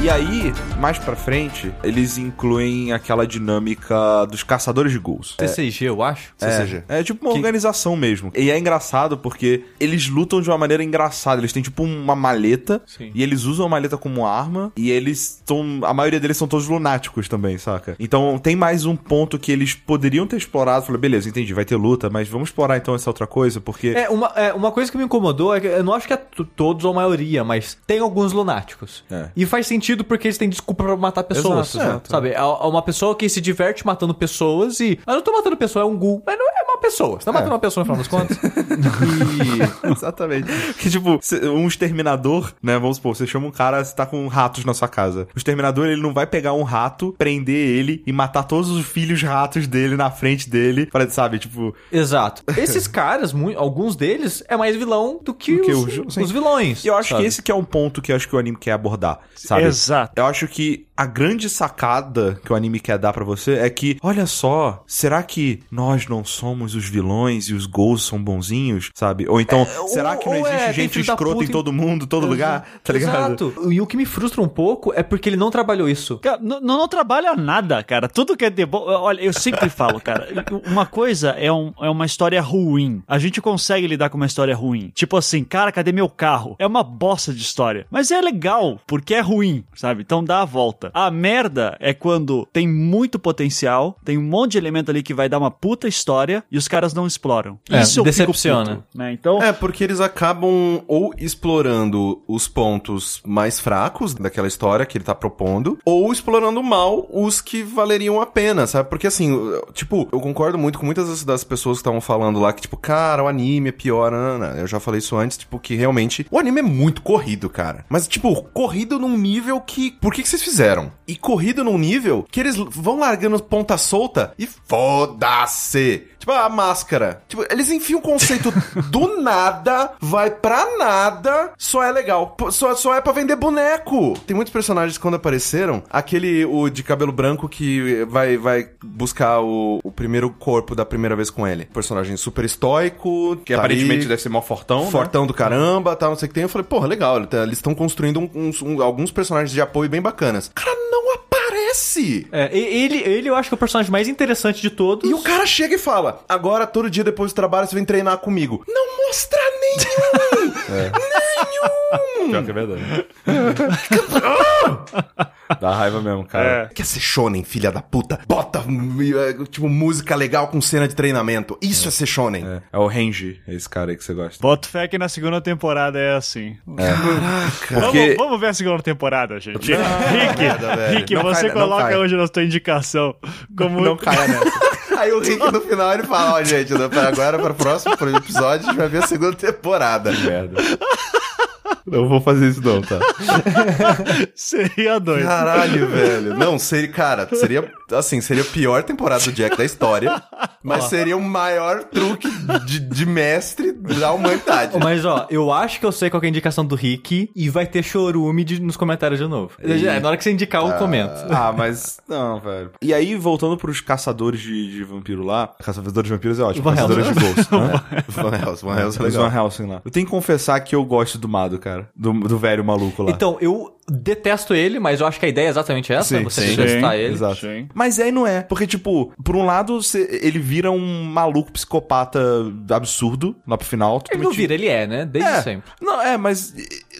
E aí, mais pra frente, eles incluem aquela dinâmica dos caçadores de gols. TCG, eu acho. CCG. É, é tipo uma organização mesmo. E é engraçado porque eles lutam de uma maneira engraçada. Eles têm tipo uma maleta Sim. e eles usam a maleta como arma e eles estão. A maioria deles são todos lunáticos também, saca? Então tem mais um ponto que eles poderiam ter explorado. Falei, beleza, entendi, vai ter luta, mas vamos explorar então essa outra coisa, porque. É, uma, é, uma coisa que me incomodou é que eu não acho que é todos ou a maioria, mas tem alguns lunáticos. É. E faz sentido porque eles têm desculpa pra matar pessoas. Exato, exato. Sabe? É é uma pessoa que se diverte matando pessoas e. Eu não tô matando pessoa, é um ghoul. Mas não é uma pessoa. Você tá matando uma pessoa no final das contas? e. Exatamente. Que, tipo, um exterminador, né? Vamos supor, você chama um cara, você tá com ratos na sua casa. O exterminador, ele não vai pegar um rato, prender ele e matar todos os filhos ratos dele na frente dele, pra, sabe? Tipo, Exato. Esses caras, alguns deles, é mais vilão do que, Do que os, os vilões. E eu acho sabe? que esse que é um ponto que eu acho que o anime quer abordar, sabe? Exato. Eu acho que a grande sacada que o anime quer dar pra você é que, olha só, será que nós não somos os vilões e os gols são bonzinhos, sabe? Ou então, será ou- que não é, existe tem gente escrota em todo mundo, todo lugar, tá ligado? Exato. E o que me frustra um pouco é porque ele não trabalhou isso. Cara, não, não trabalha nada, cara. Tudo que é de bom. Olha, eu sempre falo, cara. Uma coisa é, um- é uma história ruim. A gente consegue lidar com uma história ruim. Tipo assim, cara, cadê meu carro? É uma bosta de história. Mas é legal, porque é ruim, sabe? Então dá a volta. A merda é quando tem muito potencial, tem um monte de elemento ali que vai dar uma puta história e os caras não exploram. É, Isso eu decepciona. puto, né? Então. É, porque eles acabam ou explorando os pontos mais fracos daquela história que ele tá propondo, ou explorando mal os que valeriam a pena, sabe? Porque assim, tipo, eu concordo muito com muitas das- pessoas que estavam falando lá que, tipo, cara, o anime é pior, Ana. Eu já falei isso antes, tipo, que realmente o anime é muito corrido, cara. Mas, tipo, corrido num nível que. Por que, que vocês fizeram? E corrido num nível que eles vão largando ponta solta e foda-se. Tipo, a máscara. Tipo, eles enfiam o conceito do nada, vai pra nada, só é legal. Só, só é pra vender boneco. Tem muitos personagens que quando apareceram, aquele, o de cabelo branco que vai, vai buscar o, o primeiro corpo da primeira vez com ele. Personagem super estoico. Que aparentemente deve ser mó fortão, né? Fortão do caramba, tal, não sei o que tem. Eu falei, porra, legal, ele tá- eles estão construindo um- uns- um- alguns personagens de apoio bem bacanas. Cara, não aparece! É, ele, ele eu acho que é o personagem mais interessante de todos. E o cara chega e fala: Agora, todo dia depois do trabalho, você vem treinar comigo. Não mostra nenhum! Nenhum! Pior que é verdade. Dá raiva mesmo, cara. Quer ser shonen, filha da puta? Bota, eh, tipo, música legal com cena de treinamento. Isso é, ser shonen. É, é o Range, esse cara aí que você gosta. Boto fé que na segunda temporada é assim. Caraca. Porque- Vamos, vamos ver a segunda temporada, gente. Rick, nada, velho. Rick Não você cai- não coloca hoje na sua indicação como Não caia nessa. Aí o Rick no final ele fala: Ó, gente, para agora, para o próximo episódio, a gente vai ver a segunda temporada. Merda. Não vou fazer isso não, tá? seria doido. Caralho, velho. Não, seria, cara, seria, assim, seria a pior temporada do Jack da história, mas seria o maior truque de, de mestre da humanidade. Mas ó, eu acho que eu sei qual que é a indicação do Rick e vai ter chorume de- nos comentários de novo. É, na hora que você indicar, eu comento. Ah, mas. Não, velho. E aí, voltando pros caçadores de, de vampiro lá. Caçadores de vampiros é ótimo. Van caçadores de Helsing. ghosts. né? Van Helsing, Van Helsing é. Van Helsing lá. Eu tenho que confessar que eu gosto do Mado, cara. Do, do velho maluco lá. Então, eu detesto ele, mas eu acho que a ideia é exatamente essa, Sim, você sim. detestar Sim, ele. Exato. Sim. Mas aí não é. Porque, tipo, por um lado, cê- ele vira um maluco psicopata absurdo lá pro final. Ele não vira, ele é, né? Desde É, sempre. não, é, mas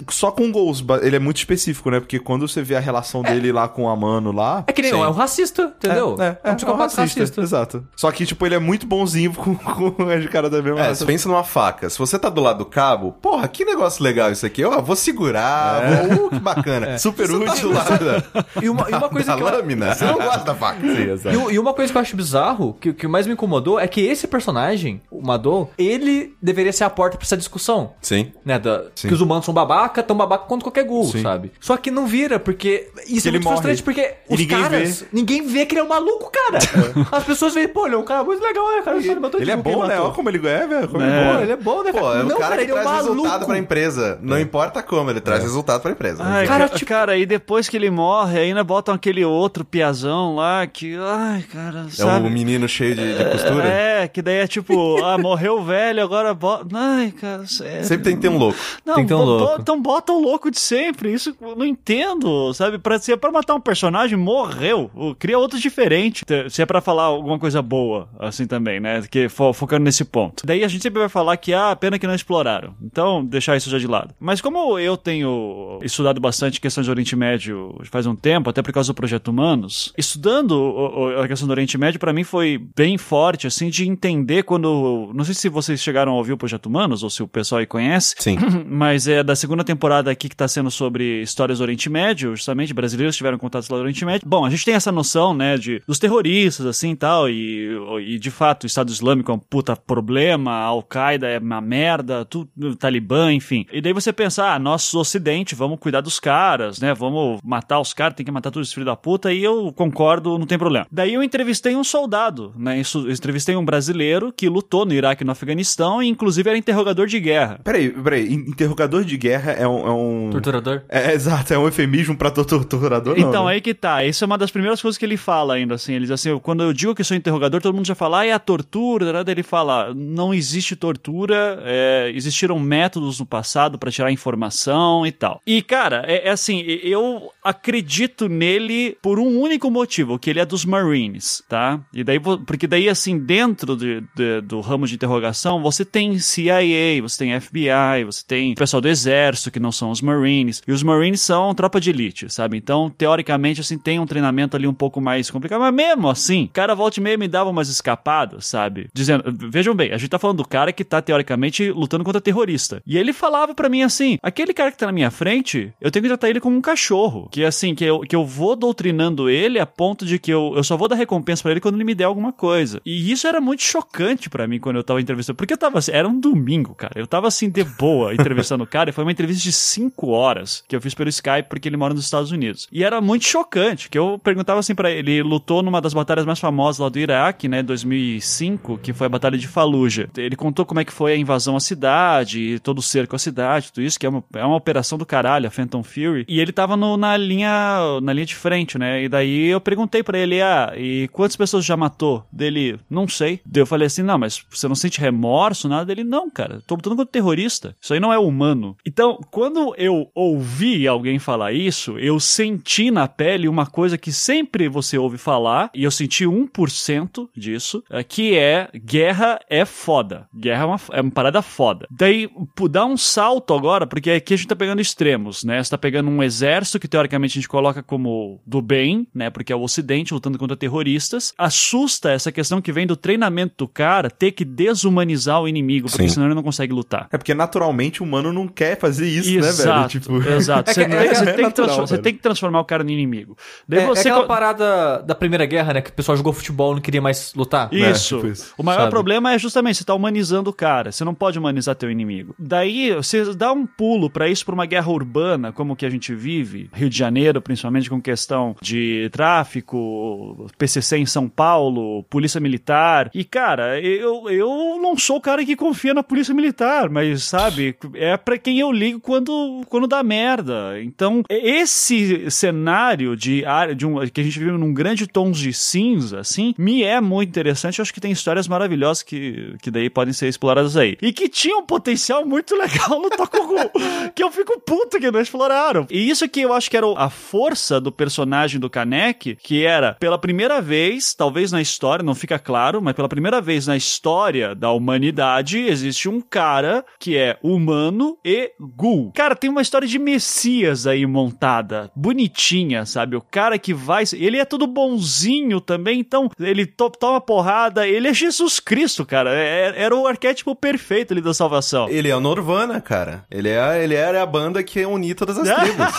só com gols. Ele é muito específico, né? Porque quando você vê a relação dele lá com a Mano lá. É que nem Sim. é um racista, entendeu? É, é, um psicopata racista. Exato. Só que, tipo, ele é muito bonzinho com, com as cara da mesma É, raça. você pensa numa faca. Se você tá do lado do cabo, porra, que negócio legal isso aqui. Ó, vou segurar, vou, uh, que bacana. Super Você tá útil. lado da, E uma, e uma coisa da que eu, lâmina, você não gosta da faca. Sim, E, e uma coisa que eu acho bizarro, que, que mais me incomodou, é que esse personagem, o Madou, ele deveria ser a porta pra essa discussão. Sim. Né, da, Sim. que os humanos são babaca, tão babaca quanto qualquer ghoul, Sim. sabe? Só que não vira, porque isso é ele muito morre. frustrante, porque E os ninguém caras, ninguém vê que ele é um maluco, cara. As pessoas veem, pô, ele é um cara muito legal, né, cara? Ele Ele é bom, né? Olha como ele é, velho. Como É. ele é Pô, bom. ele é bom, né, cara? Pô, é o não, cara que ele é um traz resultado pra empresa. Não importa como, ele traz resultado pra empresa. Ai, Cara, cara, tipo- cara, e depois que ele morre, ainda botam aquele outro piazão lá que. Ai, cara, é sabe? um menino cheio de, de costura. É, que daí é tipo, ah, morreu o velho, agora bota. Ai, cara, sério. Sempre tem que ter um louco. Não, Tem que ter um louco. Então bota o louco de sempre. Isso eu não entendo, sabe? Pra, se é pra matar um personagem, morreu. Cria outro diferente. Te- Se é pra falar alguma coisa boa, assim também, né? Que fo- focando nesse ponto. Daí a gente sempre vai falar que, ah, pena que não exploraram. Então, deixar isso já de lado. Mas como eu tenho estudado bastante questões do Oriente Médio faz um tempo, até por causa do Projeto Humanos, estudando o- o- a questão do Oriente Médio, pra mim foi bem forte, assim, de entender quando. Não sei se vocês chegaram a ouvir o Projeto Humanos, ou se o pessoal aí conhece. Sim. Mas é da segunda temporada aqui que tá sendo sobre histórias do Oriente Médio, justamente, brasileiros tiveram contatos lá do Oriente Médio. Bom, a gente tem essa noção, né, de dos terroristas, assim, e tal, e, e de fato o Estado Islâmico é um puta problema, a Al-Qaeda é uma merda, tudo, o Talibã, enfim. E daí você pensa, ah, nós, Ocidente, vamos cuidar dos caras, né, vamos matar os caras, tem que matar todos os filhos da puta, e eu concordo, não tem problema. Daí eu entrevistei um soldado, né, eu entrevistei um brasileiro que lutou no Iraque e no Afeganistão, e inclusive era interrogador de guerra. Peraí, peraí. in- Interrogador de guerra é um. É, um... Torturador? é exato, é um eufemismo pra tor- torturador, não, Então, né? aí que tá. Isso é uma das primeiras coisas que ele fala ainda, assim. Ele diz assim, eu- quando eu digo que sou interrogador, todo mundo já fala, ah, é a tortura, né? Ele fala, não existe tortura, é, existiram métodos no passado pra tirar informação e tal. E, cara, é, é assim, eu acredito nele por um único motivo, que ele é dos Marines, tá? E daí, porque daí, assim, dentro de- de- do ramo de interrogação, você tem CIA, você tem FBI, você tem pessoal do exército, que não são os Marines, e os Marines são tropa de elite, sabe? Então, teoricamente, assim, tem um treinamento ali um pouco mais complicado, mas mesmo assim, o cara volta e meia me dava umas escapadas, sabe? Dizendo, vejam bem, a gente tá falando do cara que tá, teoricamente, lutando contra terrorista. E ele falava pra mim assim, aquele cara que tá na minha frente, eu tenho que tratar ele como um cachorro. Que assim, que eu, que eu vou doutrinando ele a ponto de que eu, eu só vou dar recompensa para ele quando ele me der alguma coisa. E isso era muito chocante para mim quando eu tava entrevistando. Porque eu tava assim, era um domingo, cara. Eu tava assim, de boa, entrevistando o cara. E foi uma entrevista de cinco horas que eu fiz pelo Skype porque ele mora nos Estados Unidos. E era muito chocante, que eu perguntava assim para ele, ele lutou numa das batalhas mais famosas lá do Iraque, né, 2005, que foi a batalha de Fallujah. Ele contou como é que foi a invasão à cidade, todo o cerco à cidade, tudo isso, que é uma, é uma operação do caralho, a Phantom Fury. E ele tava no, na linha na linha de frente, né? E daí eu perguntei para ele, ah, e quantas pessoas já matou? Dele, não sei. Daí eu falei assim, não, mas você não sente remorso, nada? Dele, não, cara, tô lutando contra terrorista. Isso aí não é humano. Então, quando eu ouvi alguém falar isso, eu senti na pele uma coisa que sempre você ouve falar, e eu senti 1% disso, é, que é guerra é foda. Guerra é uma, é uma parada foda. Daí, dá um salto agora, porque aqui a gente tá pegando extremos, né? Você tá pegando um exército que teoricamente a gente coloca como do bem, né? Porque é o ocidente lutando contra terroristas. Assusta essa questão que vem do treinamento do cara ter que desumanizar o inimigo, porque Sim. senão ele não consegue lutar. É porque naturalmente o humano não quer fazer isso, exato, né, velho? Tipo, exato. É Você, que- é- você é tem que natural, transformar, você tem que transformar o cara no inimigo. Daí É, é você aquela parada da Primeira Guerra, né? Que o pessoal jogou futebol e não queria mais lutar. né? Isso. Tipo isso. O maior Sabe? problema é justamente você tá humanizando o cara. Você não pode humanizar teu inimigo. Daí você dá um pulo pra isso pra uma guerra urbana, como que a gente vive, Rio de Janeiro, principalmente com questão de tráfico, PCC em São Paulo, polícia militar. E cara, eu, eu não sou o cara que confia na polícia militar, mas sabe, é pra quem eu ligo quando quando dá merda. Então, esse cenário de de um que a gente vive num grande tons de cinza, assim, me é muito interessante. Eu acho que tem histórias maravilhosas que, que daí podem ser exploradas aí. E que tinha um potencial muito legal no Tokugu, que eu fico puto que não exploraram. E isso que eu acho que era a força do personagem do Kaneki, que era, pela primeira vez, talvez na história, não fica claro, mas pela primeira vez na história da humanidade, existe um cara que é humano e ghoul. Cara, tem uma história de Messias aí montada, bonitinha, sabe? O cara que vai. Ele é todo bonzinho também, então ele to toma porrada, ele é Jesus Cristo, cara. É- Era o arquétipo perfeito ali da salvação. Ele é o Norvana, cara. Ele, é, ele era a banda que unia todas as tribos.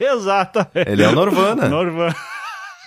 Exatamente. ele é o Norvana. Norvan.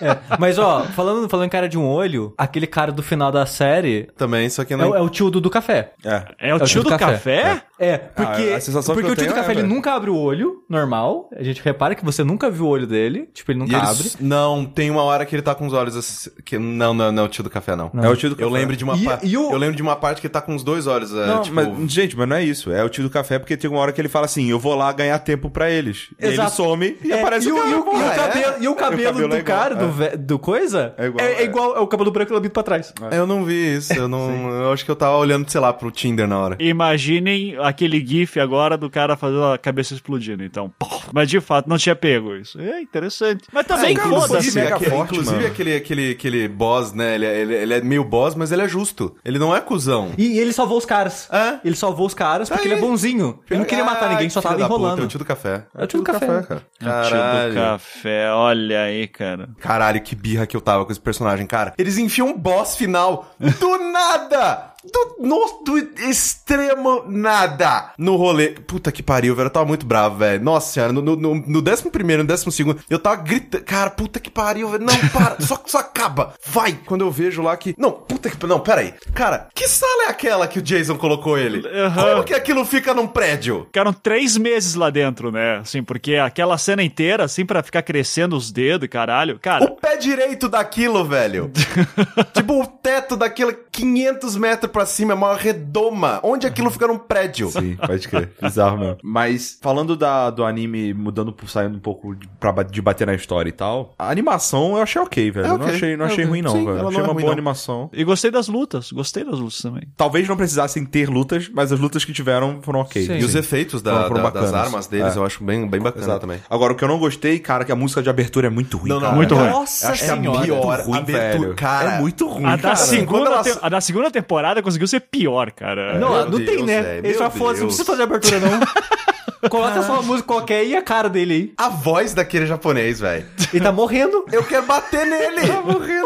É, Mas, ó, falando, falando em cara de um olho, aquele cara do final da série Também, só que é, não... o- é o tio do, do café. É. É o tio do café? É, porque, Ah, a sensação que porque eu o tio tenho do café é, ele velho. nunca abre o olho, normal. A gente repara que você nunca viu o olho dele. Tipo, ele E nunca eles- abre. Não, tem uma hora que ele tá com os olhos assim. Que... Não, não, não é o tio do café, não. É o tio do Eu café. lembro de uma E- parte. e o- Eu lembro de uma parte que ele tá com os dois olhos. é, Não, tipo... mas, gente, mas não é isso. É o tio do café porque tem uma hora que ele fala assim: eu vou lá ganhar tempo pra eles. E Ele Exato. some e É, aparece e o o, cara. e o, e o porra, é. cabelo, e o cabelo cabelo do é igual, cara, é. do, ve- do coisa, É igual, é, é. igual, é o cabelo branco lambido pra trás. Eu não vi isso. Eu não. eu acho que eu tava olhando, sei lá, pro Tinder na hora. Imaginem aquele gif agora do cara fazendo a cabeça explodindo. Então, mas de fato não tinha pego isso. É interessante. Mas também, foda-se. inclusive, mega aquele, forte, inclusive aquele, aquele, aquele boss, né? Ele, é- ele, ele é meio boss, mas ele é justo. Ele não é cuzão. E, e ele salvou os caras. É? Ele salvou os caras porque Aí. ele é bonzinho. Ele não queria matar ninguém, só tava da puta, enrolando. É o tio do café. É o tio do café. cara. O tio do Caralho. café, olha aí, cara. Caralho, que birra que eu tava com esse personagem, cara. Eles enfiam um boss final do nada! Do, no, do extremo nada no rolê. Puta que pariu, velho. Eu tava muito bravo, velho. Nossa senhora, no, no, no, décimo primeiro, no décimo segundo, eu tava gritando. Cara, puta que pariu, velho. Não, para, só, só acaba. Vai! Quando eu vejo lá que. Não, puta que. Não, pera aí. Cara, que sala é aquela que o Jason colocou ele? Aham. Como que aquilo fica num prédio? Ficaram três meses lá dentro, né? Assim, porque aquela cena inteira, assim, pra ficar crescendo os dedos e caralho. Cara, O pé direito daquilo, velho. tipo, o teto daquilo, 500 metros pra cima, é uma redoma. Onde aquilo fica num prédio? Sim, pode crer. Bizarro mesmo. Mas, falando da, do anime mudando, por saindo um pouco de, pra, de bater na história e tal, a animação eu achei ok, velho. É Eu Não achei, não É achei ok. ruim, não, Sim, velho. ela Achei não é uma ruim, boa não. animação. e gostei das lutas. Gostei das lutas também. Talvez não precisassem ter lutas, mas as lutas que tiveram foram ok. Sim. E os efeitos da- Foram- foram da- das armas deles É. eu acho bem, bem bacana Exato. também. Agora, o que eu não gostei, cara, é que a música de abertura é muito ruim, Não, não, cara. muito ruim. Nossa Acho que a senhora. pior ruim, abertura, velho. cara. É muito ruim, A da, cara. Segunda a da segunda temporada conseguiu ser pior, cara. Não, Meu não tem, Deus, né? velho, Ele só foda, não Deus. precisa fazer abertura, não. Coloca só uma música qualquer e a cara dele aí. A voz daquele japonês, velho. Ele tá morrendo. Eu quero bater nele.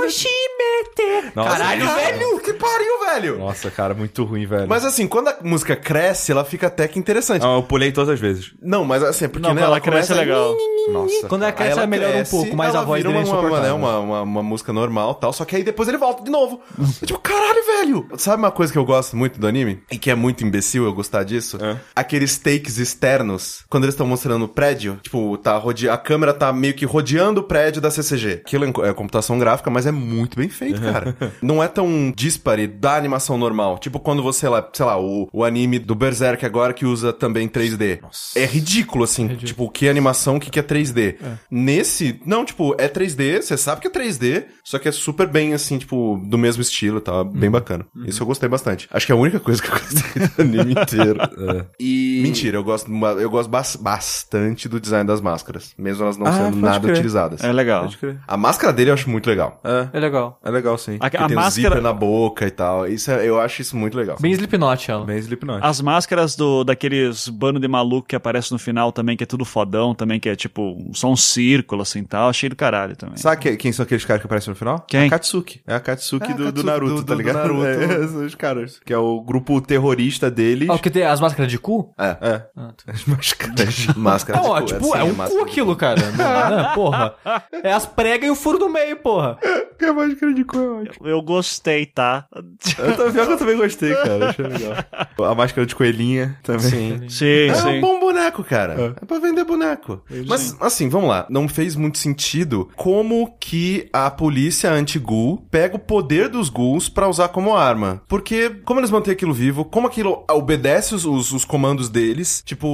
Oshime! Nossa, Caralho, velho! Que pariu, velho! Nossa, cara, muito ruim, velho. Mas assim, quando a música cresce, ela fica até que interessante. Não, eu pulei todas as vezes. Não, mas assim, porque Não, né, quando ela começa cresce é legal. Nossa. Quando ela cresce, ela melhora um cresce, pouco, mas ela a voz dele é uma, uma, né, uma, uma, uma música normal tal, só que aí depois ele volta de novo. Eu, tipo, caralho, velho! Sabe uma coisa que eu gosto muito do anime? E que é muito imbecil eu gostar disso? É. Aqueles takes externos, quando eles estão mostrando o prédio, tipo, tá rode... a câmera tá meio que rodeando o prédio da CCG. Aquilo é é computação gráfica, mas é muito bem feito, cara. Não é tão dispare da animação normal. Tipo, quando você, lá, sei lá, o, o anime do Berserk agora que usa também 3D. É ridículo, assim. Tipo, que animação, o que, que é 3D. Nesse, não, tipo, é 3D, você sabe que é 3D, só que é super bem, assim, tipo, do mesmo estilo, tá? Bem bacana. Isso eu gostei bastante. Acho que é a única coisa que eu gostei do anime inteiro. E... Mentira, eu gosto, eu gosto bas- bastante do design das máscaras. Mesmo elas não Ah, sendo nada crer. utilizadas. É legal. Pode crer. A máscara dele eu acho muito legal. É, É legal. é legal sim. A, Que a tem um máscara. zíper na boca e tal. Isso é- eu acho isso muito legal. Bem Slipknot, ela. Bem Slipknot. As máscaras do, daqueles bando de maluco que aparece no final também, que é tudo fodão também, que é tipo só um círculo assim tal. Achei do caralho também. Sabe que- quem são aqueles caras que aparecem no final? Quem? A Katsuki. É a Katsuki, É a do, do Katsuki Naruto, do- tá do ligado? Naruto. É, são os caras. Que é o grupo terrorista deles. Ah, o que tem as máscaras de cu? É. É. Ah, tá. As máscaras. Máscara de ó, cu, tipo, assim, é um cu de aquilo, cara. Não, porra. É as pregas e o furo no meio, porra. Que a máscara de cu é ótimo. Eu gostei, tá? Eu que eu também gostei, cara. Achei legal. A máscara de coelhinha também. Sim. Sim, É sim. um bom boneco, cara. É, pra vender boneco. Mas, assim, vamos lá. Não fez muito sentido como que a polícia anti-ghoul pega o poder dos ghouls pra usar como arma. Porque, como eles mantêm aquilo vivo, como aquilo obedece os, os, os comandos deles, tipo,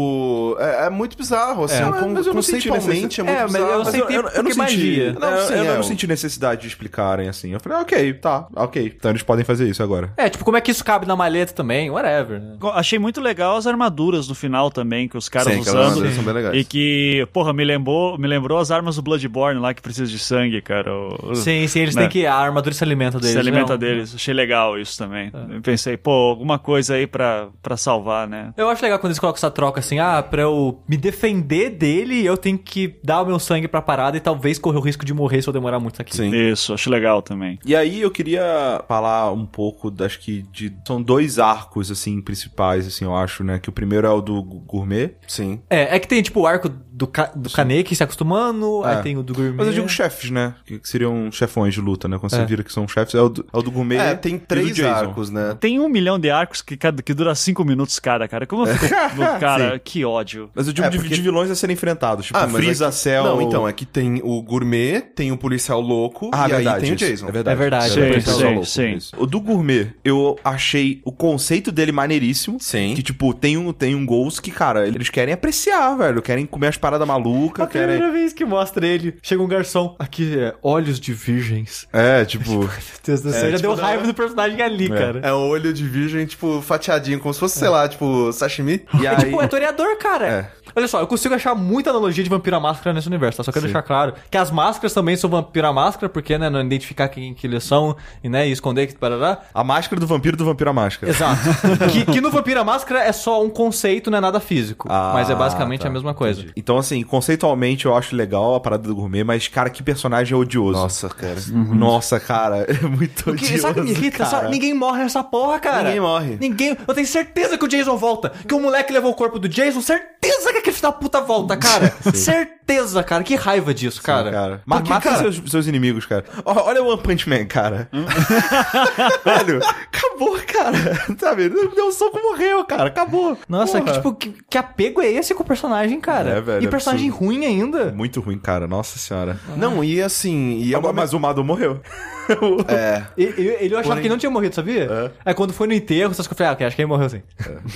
é, é muito bizarro, assim. É, mas- con- mas eu não senti conceitualmente é muito É, bizarro. eu eu, tem eu, eu não senti. magia. Não, Não, eu, sim, eu é, não o- senti necessidade de explicarem assim. Eu falei, ok, tá, ok. Então eles podem fazer isso agora. É, tipo, como é que isso cabe na maleta também? Whatever. né? Achei muito legal as armaduras no final também, que os caras Sim, usando. armaduras são bem legais. E que, porra, me lembrou, me lembrou as armas do Bloodborne lá que precisa de sangue, cara. O- Sim, sim, eles Né? têm que. A armadura se alimenta deles. se alimenta não. deles. Achei legal isso também. Eu pensei, pô, alguma coisa aí pra, pra salvar, né? Eu acho legal quando eles colocam essa troca assim, ah, pra eu me defender dele, eu tenho que dar o meu sangue pra parada e talvez correr o risco de morrer se eu demorar muito aqui. Sim. Isso, acho legal também. E aí eu queria falar um pouco, das que de são dois arcos assim principais, assim, eu acho, né, que o primeiro é o do gourmet. Sim. É, é que tem tipo o arco do, ca do Kaneki se acostumando, É. aí tem o do Gourmet. Mas eu digo chefes, né, que que seriam chefões de luta, né, quando você É. vira que são chefes, é o do, é o do gourmet. É, tem três arcos, né? Tem um milhão de arcos que, cada, que dura cinco minutos cada, cara. Como eu fico. cara, que ódio. Mas eu digo É, de, porque- de vilões a serem enfrentados, tipo Ah, Freeza, é que- Cell... Não, então, é que tem o gourmet, tem o policial louco Ah, e verdade, aí tem o isso. Jason. É verdade. É verdade, Sim, é verdade. sim, Louco, sim. isso. O do gourmet, eu achei o conceito dele maneiríssimo. Sim. Que, tipo, tem um, tem um gols que, cara, eles querem apreciar, velho. Querem comer as paradas malucas, A primeira querem... vez que mostra ele, chega um garçom, aqui é olhos de virgens. É, tipo... Meu Deus do céu, já tipo, deu não- raiva do personagem ali, cara. É um olho de virgem, tipo, fatiadinho, como se fosse, sei lá, tipo, sashimi. E É aí... tipo, é toreador, cara. É. Olha só, eu consigo achar muita analogia de Vampira Máscara nesse universo, tá? Só quero deixar claro que as máscaras também são Vampira Máscara, porque, né, não identificar quem que eles são e, né, e esconder que parará. A máscara do vampiro do vampiro a máscara. Exato. que, que no Vampira Máscara é só um conceito, não é nada físico. Ah, mas é basicamente tá, a mesma coisa. entendi. Então, assim, conceitualmente eu acho legal a parada do gourmet, mas, cara, que personagem odioso. Nossa, cara. Nossa, cara, é muito O que, odioso, sabe o que me irrita? Sabe? Ninguém morre nessa porra, cara. Ninguém morre. Ninguém. Eu tenho certeza que o Jason volta. Que o moleque levou o corpo do Jason. Certeza que aquele filho da puta volta, cara. certeza, cara. Que raiva disso, cara. cara. Ma Porque, mata cara, seus, seus inimigos, cara. Olha o One Punch Man, cara. Velho, acabou, cara. Sabe? Deu um soco, morreu, cara. Acabou. Nossa, que, tipo, que, que apego é esse com o personagem, cara? É, velho, E é personagem absurdo. ruim ainda. Muito ruim, cara. Nossa senhora. Não, e assim, e é uma... Mas o Mado morreu. É, E- eu achava Porém- que ele não tinha morrido, sabia? Aí quando foi no enterro, essas coisas, eu falei, ah, ok, acho que ele morreu sim.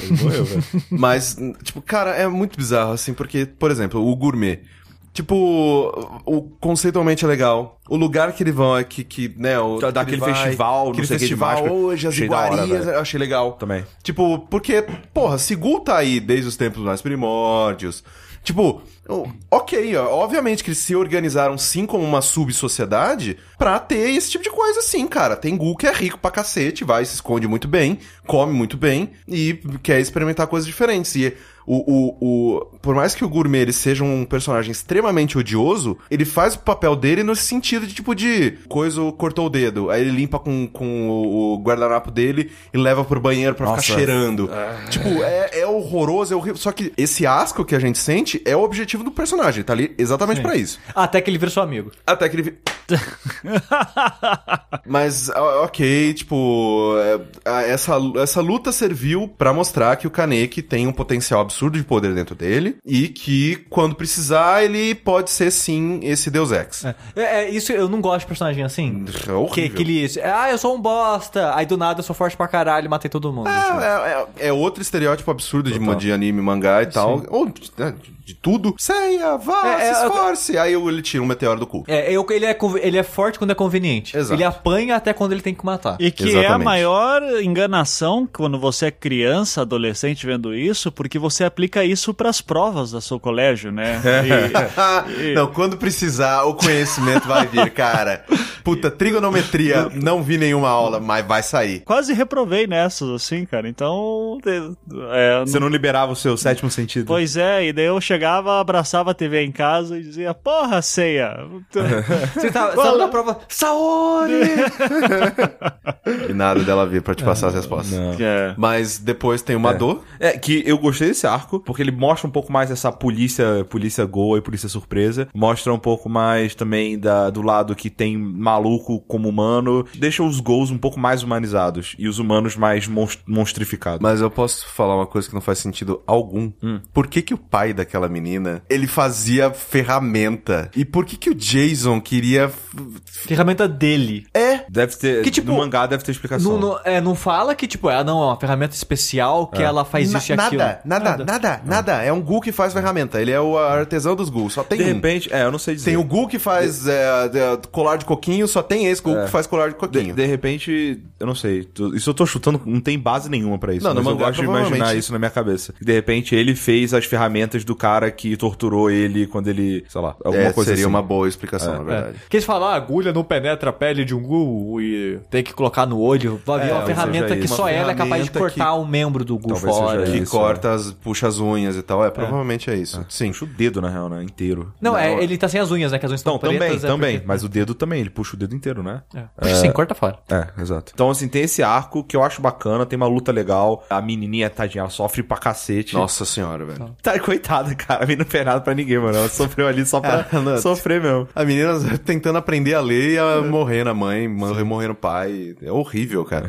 Ele morreu, velho. mas, tipo, cara, é muito bizarro, assim, porque, por exemplo, o gourmet. Tipo, o conceitualmente é legal. O lugar que eles vão é que, que né, o, Dá- que aquele festival, não aquele que festival hoje, as hora, iguarias, eu achei legal. Também. Tipo, porque, porra, se Gul tá aí desde os tempos mais primórdios, tipo, ok, ó, obviamente que eles se organizaram sim como uma subsociedade pra ter esse tipo de coisa sim, cara. Tem Gul que é rico pra cacete, vai, se esconde muito bem, come muito bem e quer experimentar coisas diferentes. E o, o, o, por mais que o Gourmet ele seja um personagem extremamente odioso, ele faz o papel dele no sentido de, tipo, de coisa cortou o dedo, aí ele limpa com, com o, o guardanapo dele e leva pro banheiro pra Nossa. ficar cheirando. Tipo, é, é horroroso, é horrível. Só que esse asco que a gente sente é o objetivo do personagem, tá ali exatamente pra isso. Até que ele vira seu amigo. Até que ele. vi- Mas, ok, tipo, é, essa, essa luta serviu pra mostrar que o Kaneki tem um potencial absurdo de poder dentro dele e que, quando precisar, ele pode ser sim esse Deus Ex. É, é, isso eu não gosto de personagem assim. É Que, horrível. que ele. Ah, eu sou um bosta. Aí do nada eu sou forte pra caralho matei todo mundo. assim. É, é, é outro estereótipo absurdo de, de anime, mangá e tal. Ou de, né, de- de tudo. Seiya, vá, É, é, se esforce. Aí ele tira um meteoro do cu. É, eu- ele, é, ele é forte quando é conveniente. Exato. Ele apanha até quando ele tem que matar. E que é a Exatamente. maior enganação quando você é criança, adolescente vendo isso, porque você aplica isso pras provas do seu colégio, né? E- não, quando precisar, o conhecimento vai vir, cara. Puta, trigonometria, não vi nenhuma aula, mas vai sair. quase reprovei nessas, assim, cara. Então. é, Você não liberava o seu sétimo sentido. Pois é, e daí eu chegava, abraçava a TV em casa e dizia, porra, ceia. Você tá, você tá na prova. Saori! E nada dela vir pra te passar as respostas. Não. É. Mas depois tem o Madô. É, que eu gostei desse arco, porque ele mostra um pouco mais essa polícia, polícia goa e polícia surpresa. Mostra um pouco mais também da, do lado que tem maluco como humano. Deixa os gols um pouco mais humanizados e os humanos mais monst- monstrificados. Mas eu posso falar uma coisa que não faz sentido algum. Por que que o pai daquela menina, ele fazia ferramenta? E por que que o Jason queria... Ferramenta dele. É, Deve ter. Que, tipo, no mangá deve ter explicação. Não, não, é, não fala que, tipo, ah, não, é uma ferramenta especial que ela faz Na- isso e aquilo. nada, nada, nada, nada, É um Gu que faz ferramenta. Ele é o artesão dos Gus. Só tem De um. repente, é, eu não sei dizer. Tem o Gu que faz é, é, colar de coquinho, só tem esse Gu que faz colar de De, coquinho. de repente, eu não sei. tu- Isso eu tô chutando, não tem base nenhuma pra isso. Não, no mas eu mangá, gosto de imaginar isso na minha cabeça. De repente, ele fez as ferramentas do cara que torturou ele quando ele, sei lá, alguma É, coisa seria assim. uma boa explicação, na É. verdade. Que eles falam, ah, a agulha não penetra a pele de um gu e tem que colocar no olho. Vai vir É, uma ferramenta que uma só ela é capaz de ferramenta cortar um membro do gu Talvez fora. seja Que isso, corta, as, puxa as unhas e tal. É, provavelmente é isso. Sim. Puxa o dedo, na real, né? Inteiro. Não, é, ele tá sem as unhas, né? Que as unhas estão Não, também, é também. porque- Mas o dedo também, ele puxa o dedo inteiro, né? É. Puxa sim, corta fora. É, exato. Então, assim, tem esse arco que eu acho bacana, tem uma luta legal. A menininha, tadinha, ela sofre pra cacete. Nossa senhora, velho. Tá, coitada, cara. A menina não fez nada pra ninguém, mano. Ela sofreu ali só pra É, não. sofrer mesmo. A menina tentando aprender a ler e a morrer na mãe, morrer, morrer no pai. É horrível, cara.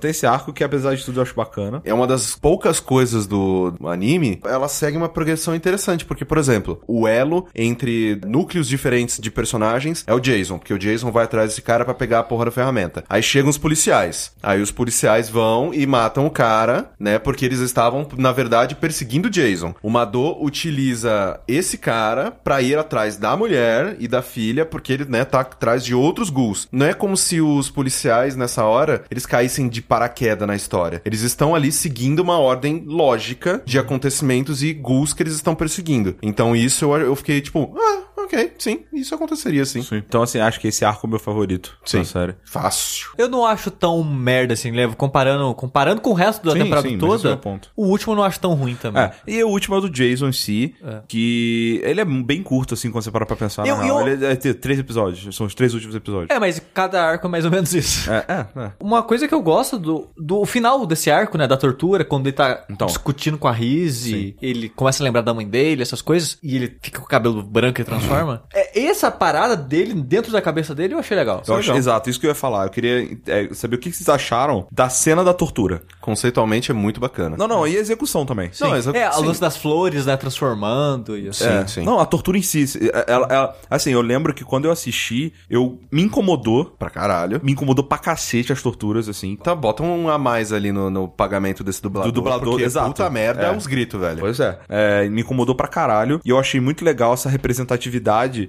Tem esse arco que, apesar de tudo, eu acho bacana. É uma das poucas coisas do anime, ela segue uma progressão interessante, porque, por exemplo, o elo entre núcleos diferentes de personagens é o Jason, porque o Jason vai atrás desse cara pra pegar a porra da ferramenta. Aí chegam os policiais. Aí os policiais vão e matam o cara, né, porque eles estavam, na verdade, perseguindo o Jason. O Mado utiliza esse cara pra ir atrás da mulher e da filha, porque ele, né, tá atrás de outros ghouls. Não é como se os policiais, nessa hora, eles caíssem de paraquedas na história. Eles estão ali seguindo uma ordem lógica de acontecimentos e ghouls que eles estão perseguindo. Então isso eu, eu fiquei tipo, ah, ok, sim, isso aconteceria sim. Então, assim, acho que esse arco é o meu favorito. Sim. da série. Fácil. Eu não acho tão merda assim, levo. Comparando, comparando com o resto da Sim, temporada sim, mas esse é toda, o ponto. o último eu não acho tão ruim também. É, e o último é o do Jason em si, É. que ele é bem curto, assim, quando você para pra pensar. Eu- eu- Ele é ter três episódios, são os três últimos episódios. É, mas cada arco é mais ou menos isso. É, é, é. Uma coisa que eu gosto do, do final desse arco, né, da tortura, quando ele tá Então. discutindo com a Riz e ele começa a lembrar da mãe dele, essas coisas, e ele fica com o cabelo branco e transforma. É, essa parada dele, dentro da cabeça dele, eu achei legal. Eu acho, exato, isso que eu ia falar. Eu queria é, saber o que vocês acharam da cena da tortura. Conceitualmente é muito bacana. Não, não, e a execução também. Não, mas eu- É, a sim. luz das flores, né, transformando e assim. Sim, É, sim. Não, a tortura em si. Ela, ela- assim, eu lembro que quando eu assisti, eu me incomodou. Pra caralho. Me incomodou pra cacete as torturas, assim. Tá, bota um a mais ali no, no pagamento desse dublador. Do dublador, porque exato. Puta merda, é, É. uns gritos, velho. Pois é. É, Me incomodou pra caralho. E eu achei muito legal essa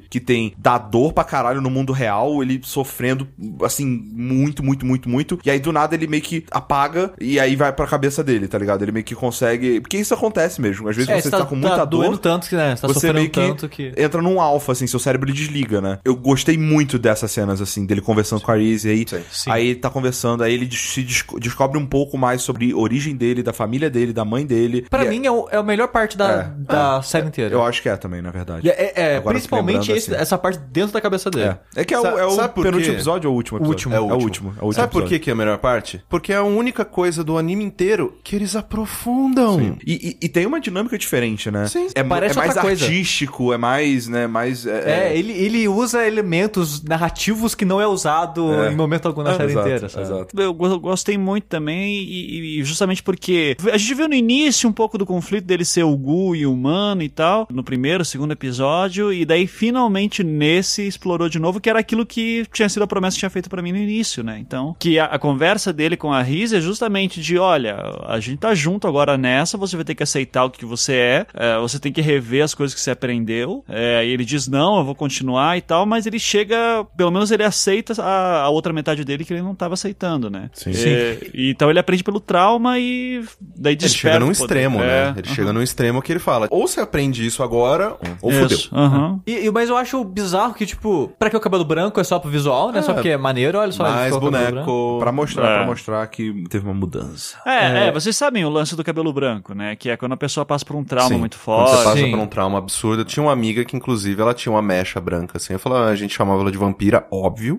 que tem dá dor pra caralho no mundo real, ele sofrendo, assim, muito, muito, muito, muito. E aí do nada ele meio que apaga e aí vai pra cabeça dele, tá ligado? Ele meio que consegue. Porque isso acontece mesmo. Às vezes É, você tá, com muita tá dor. tanto que, né? Você tá você sofrendo meio que, tanto que... entra num alfa, assim, seu cérebro desliga, né? Eu gostei muito dessas cenas, assim, dele conversando com a Reese aí. Sim. Aí ele tá conversando, aí ele se desco- descobre um pouco mais sobre a origem dele, da família dele, da mãe dele. Pra E é- mim é, o- é a melhor parte da, É. da série inteira. Eu acho que é também, na verdade. E É, é, Agora, principalmente esse- assim. essa parte dentro da cabeça dele. É. É que é o, Sabe- é o penúltimo episódio ou o último episódio? último. É o último. É o último Sabe por que, que é a melhor parte? Porque é a única coisa do anime inteiro que eles aprofundam. E, e- e tem uma dinâmica diferente, né? Sim. É, mu- Parece é mais coisa. artístico, é mais, né, mais... É, ele, ele usa elementos narrativos que não é usado É. em momento algum na série exato, inteira, sabe? Exato. Eu go- gostei muito também, e, e justamente porque a gente viu no início um pouco do conflito dele ser o Gu e o humano e tal, no primeiro, segundo episódio, e daí finalmente nesse explorou de novo, que era aquilo que tinha sido a promessa que tinha feito pra mim no início, né? Então, que a, a conversa dele com a Riz é justamente de: olha, a gente tá junto agora nessa, você vai ter que aceitar o que você é, é, você tem que rever as coisas que você aprendeu. É, e ele diz: não, eu vou continuar e tal, mas ele chega, pelo menos ele aceita a, a outra metade dele que ele não tava aceitando, né? Sim. É, e então ele aprende pelo trauma e daí Ele desperta. chega num extremo, É, né? Ele aham. chega num extremo que ele fala: ou você aprende isso agora, ou fudeu. Isso, aham. E, e- mas eu acho bizarro que, tipo, pra que o cabelo branco é só pro visual, né? Só porque é maneiro, olha só. ele Mais boneco. Pra mostrar, É. pra mostrar que teve uma mudança. É, é, vocês sabem o lance do cabelo branco, né? Que é quando a pessoa passa por um trauma Sim, muito Quando você forte. passa Sim. por um trauma absurdo. Eu tinha uma amiga que, inclusive, ela tinha uma mecha branca, assim. Eu falava, a gente chamava ela de vampira, óbvio.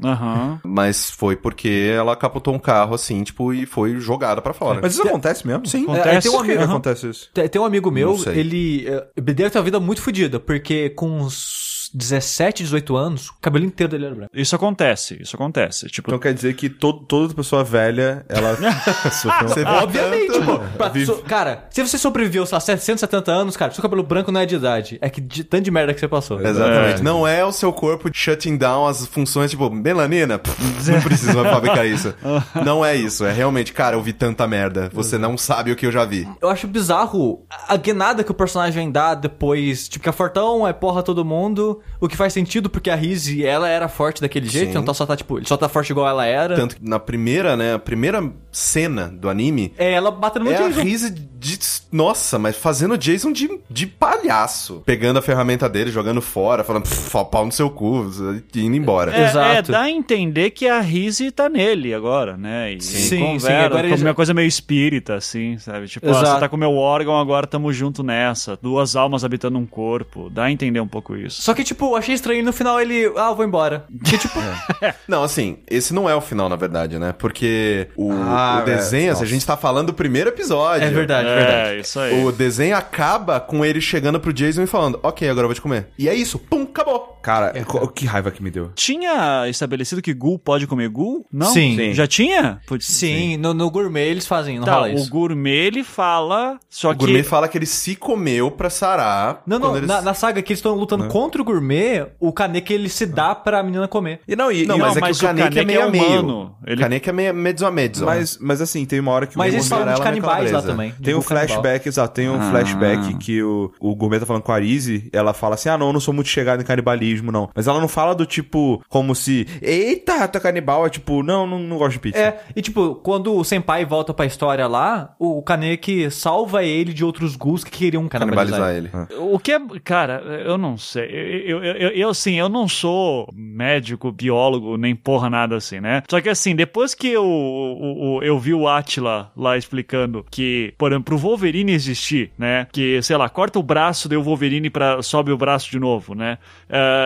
Mas foi porque ela capotou um carro, assim, tipo, e foi jogada pra fora. Mas isso acontece mesmo? Sim. É, tem um amigo, acontece isso? Tem, tem um amigo meu, ele, eh, ele deve ter uma vida muito fodida, porque com uns 17, 18 anos, o cabelo inteiro dele era branco. Isso acontece, isso acontece. Tipo, Então quer dizer que todo, toda pessoa velha, ela Obviamente, pô. Pra- so- cara, se você sobreviveu, sei lá, 770 anos, cara, seu cabelo branco não é de idade. É que de tanto de merda que você passou. Exatamente. É. Não é o seu corpo shutting down as funções, tipo, melanina, pff, não precisa mais fabricar isso. Não é isso. É realmente, cara, eu vi tanta merda. Você não sabe o que eu já vi. Eu acho bizarro a guinada que o personagem dá depois. Tipo, que a Fortão é porra todo mundo. O que faz sentido, porque a Rizzy, ela era forte daquele jeito. Sim. Então só tá, tipo, ele só tá forte igual ela era. Tanto que na primeira, né, a primeira cena do anime É ela batendo no é a Jason. Risa de. Nossa, mas fazendo o Jason de, de palhaço. Pegando a ferramenta dele, jogando fora, falando, "Pff, pau no seu cu, e indo embora. É, Exato. é, dá a entender que a Rizzy tá nele agora, né? E Sim, sim, conversa, agora ele uma coisa meio espírita, assim, sabe? Tipo, ó, Exato. você tá com o meu órgão, agora tamo junto nessa. Duas almas habitando um corpo. Dá a entender um pouco isso. Só que, tipo, achei estranho no final ele. Ah, eu vou embora. Que, tipo, Não, assim, esse não é o final, na verdade, né? Porque o, Ah, o desenho, é, assim, a gente tá falando do primeiro episódio. é verdade, é É, verdade. isso aí. O desenho acaba com ele chegando pro Jason e falando, ok, agora eu vou te comer. E é isso, pum, acabou. Cara, co- que raiva que me deu. Tinha estabelecido que Ghoul pode comer Ghoul? Não? Sim. Sim. Já tinha? Putz, Sim, no, no gourmet eles fazem, não Tá, rola o isso. gourmet ele fala, só O que gourmet fala que ele se comeu pra sarar. Não, não, eles- na, na saga que eles estão lutando contra o gourmet, o Kaneki ele se dá pra menina comer. E não, e, Não, e- mas Não, é que mas o Kaneki, o Kaneki é meio é a meio. Ele- O Kaneki é meio mezzo a mezzo. mas, mas assim, tem uma hora que Mas o eles gourmet- falam de canibais lá também. Tem um flashback, exato, tem um Ah. flashback que o, o gourmet tá falando com a Arise, ela fala assim, ah não, eu não sou muito chegado em canibalismo, não. Mas ela não fala do tipo, como se, eita, tá canibal, é tipo, não, não, não gosto de pizza. É, e tipo, quando o senpai volta pra história lá, o Kaneki salva ele de outros gus que queriam canibalizar, Canibalizar ele. ele. O que é. Cara, eu não sei. Eu, eu, eu, eu, assim, eu não sou médico, biólogo, nem porra nada assim, né? Só que assim, depois que eu, o, o- eu vi o Atila lá explicando que, por exemplo, pro Wolverine existir, né? Que, sei lá, corta o braço, daí o Wolverine pra, sobe o braço de novo, né?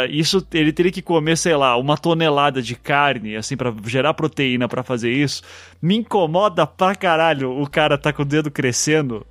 Ah, isso ele teria que comer, sei lá, uma tonelada de carne, assim, pra gerar proteína pra fazer isso. Me incomoda pra caralho o cara tá com o dedo crescendo,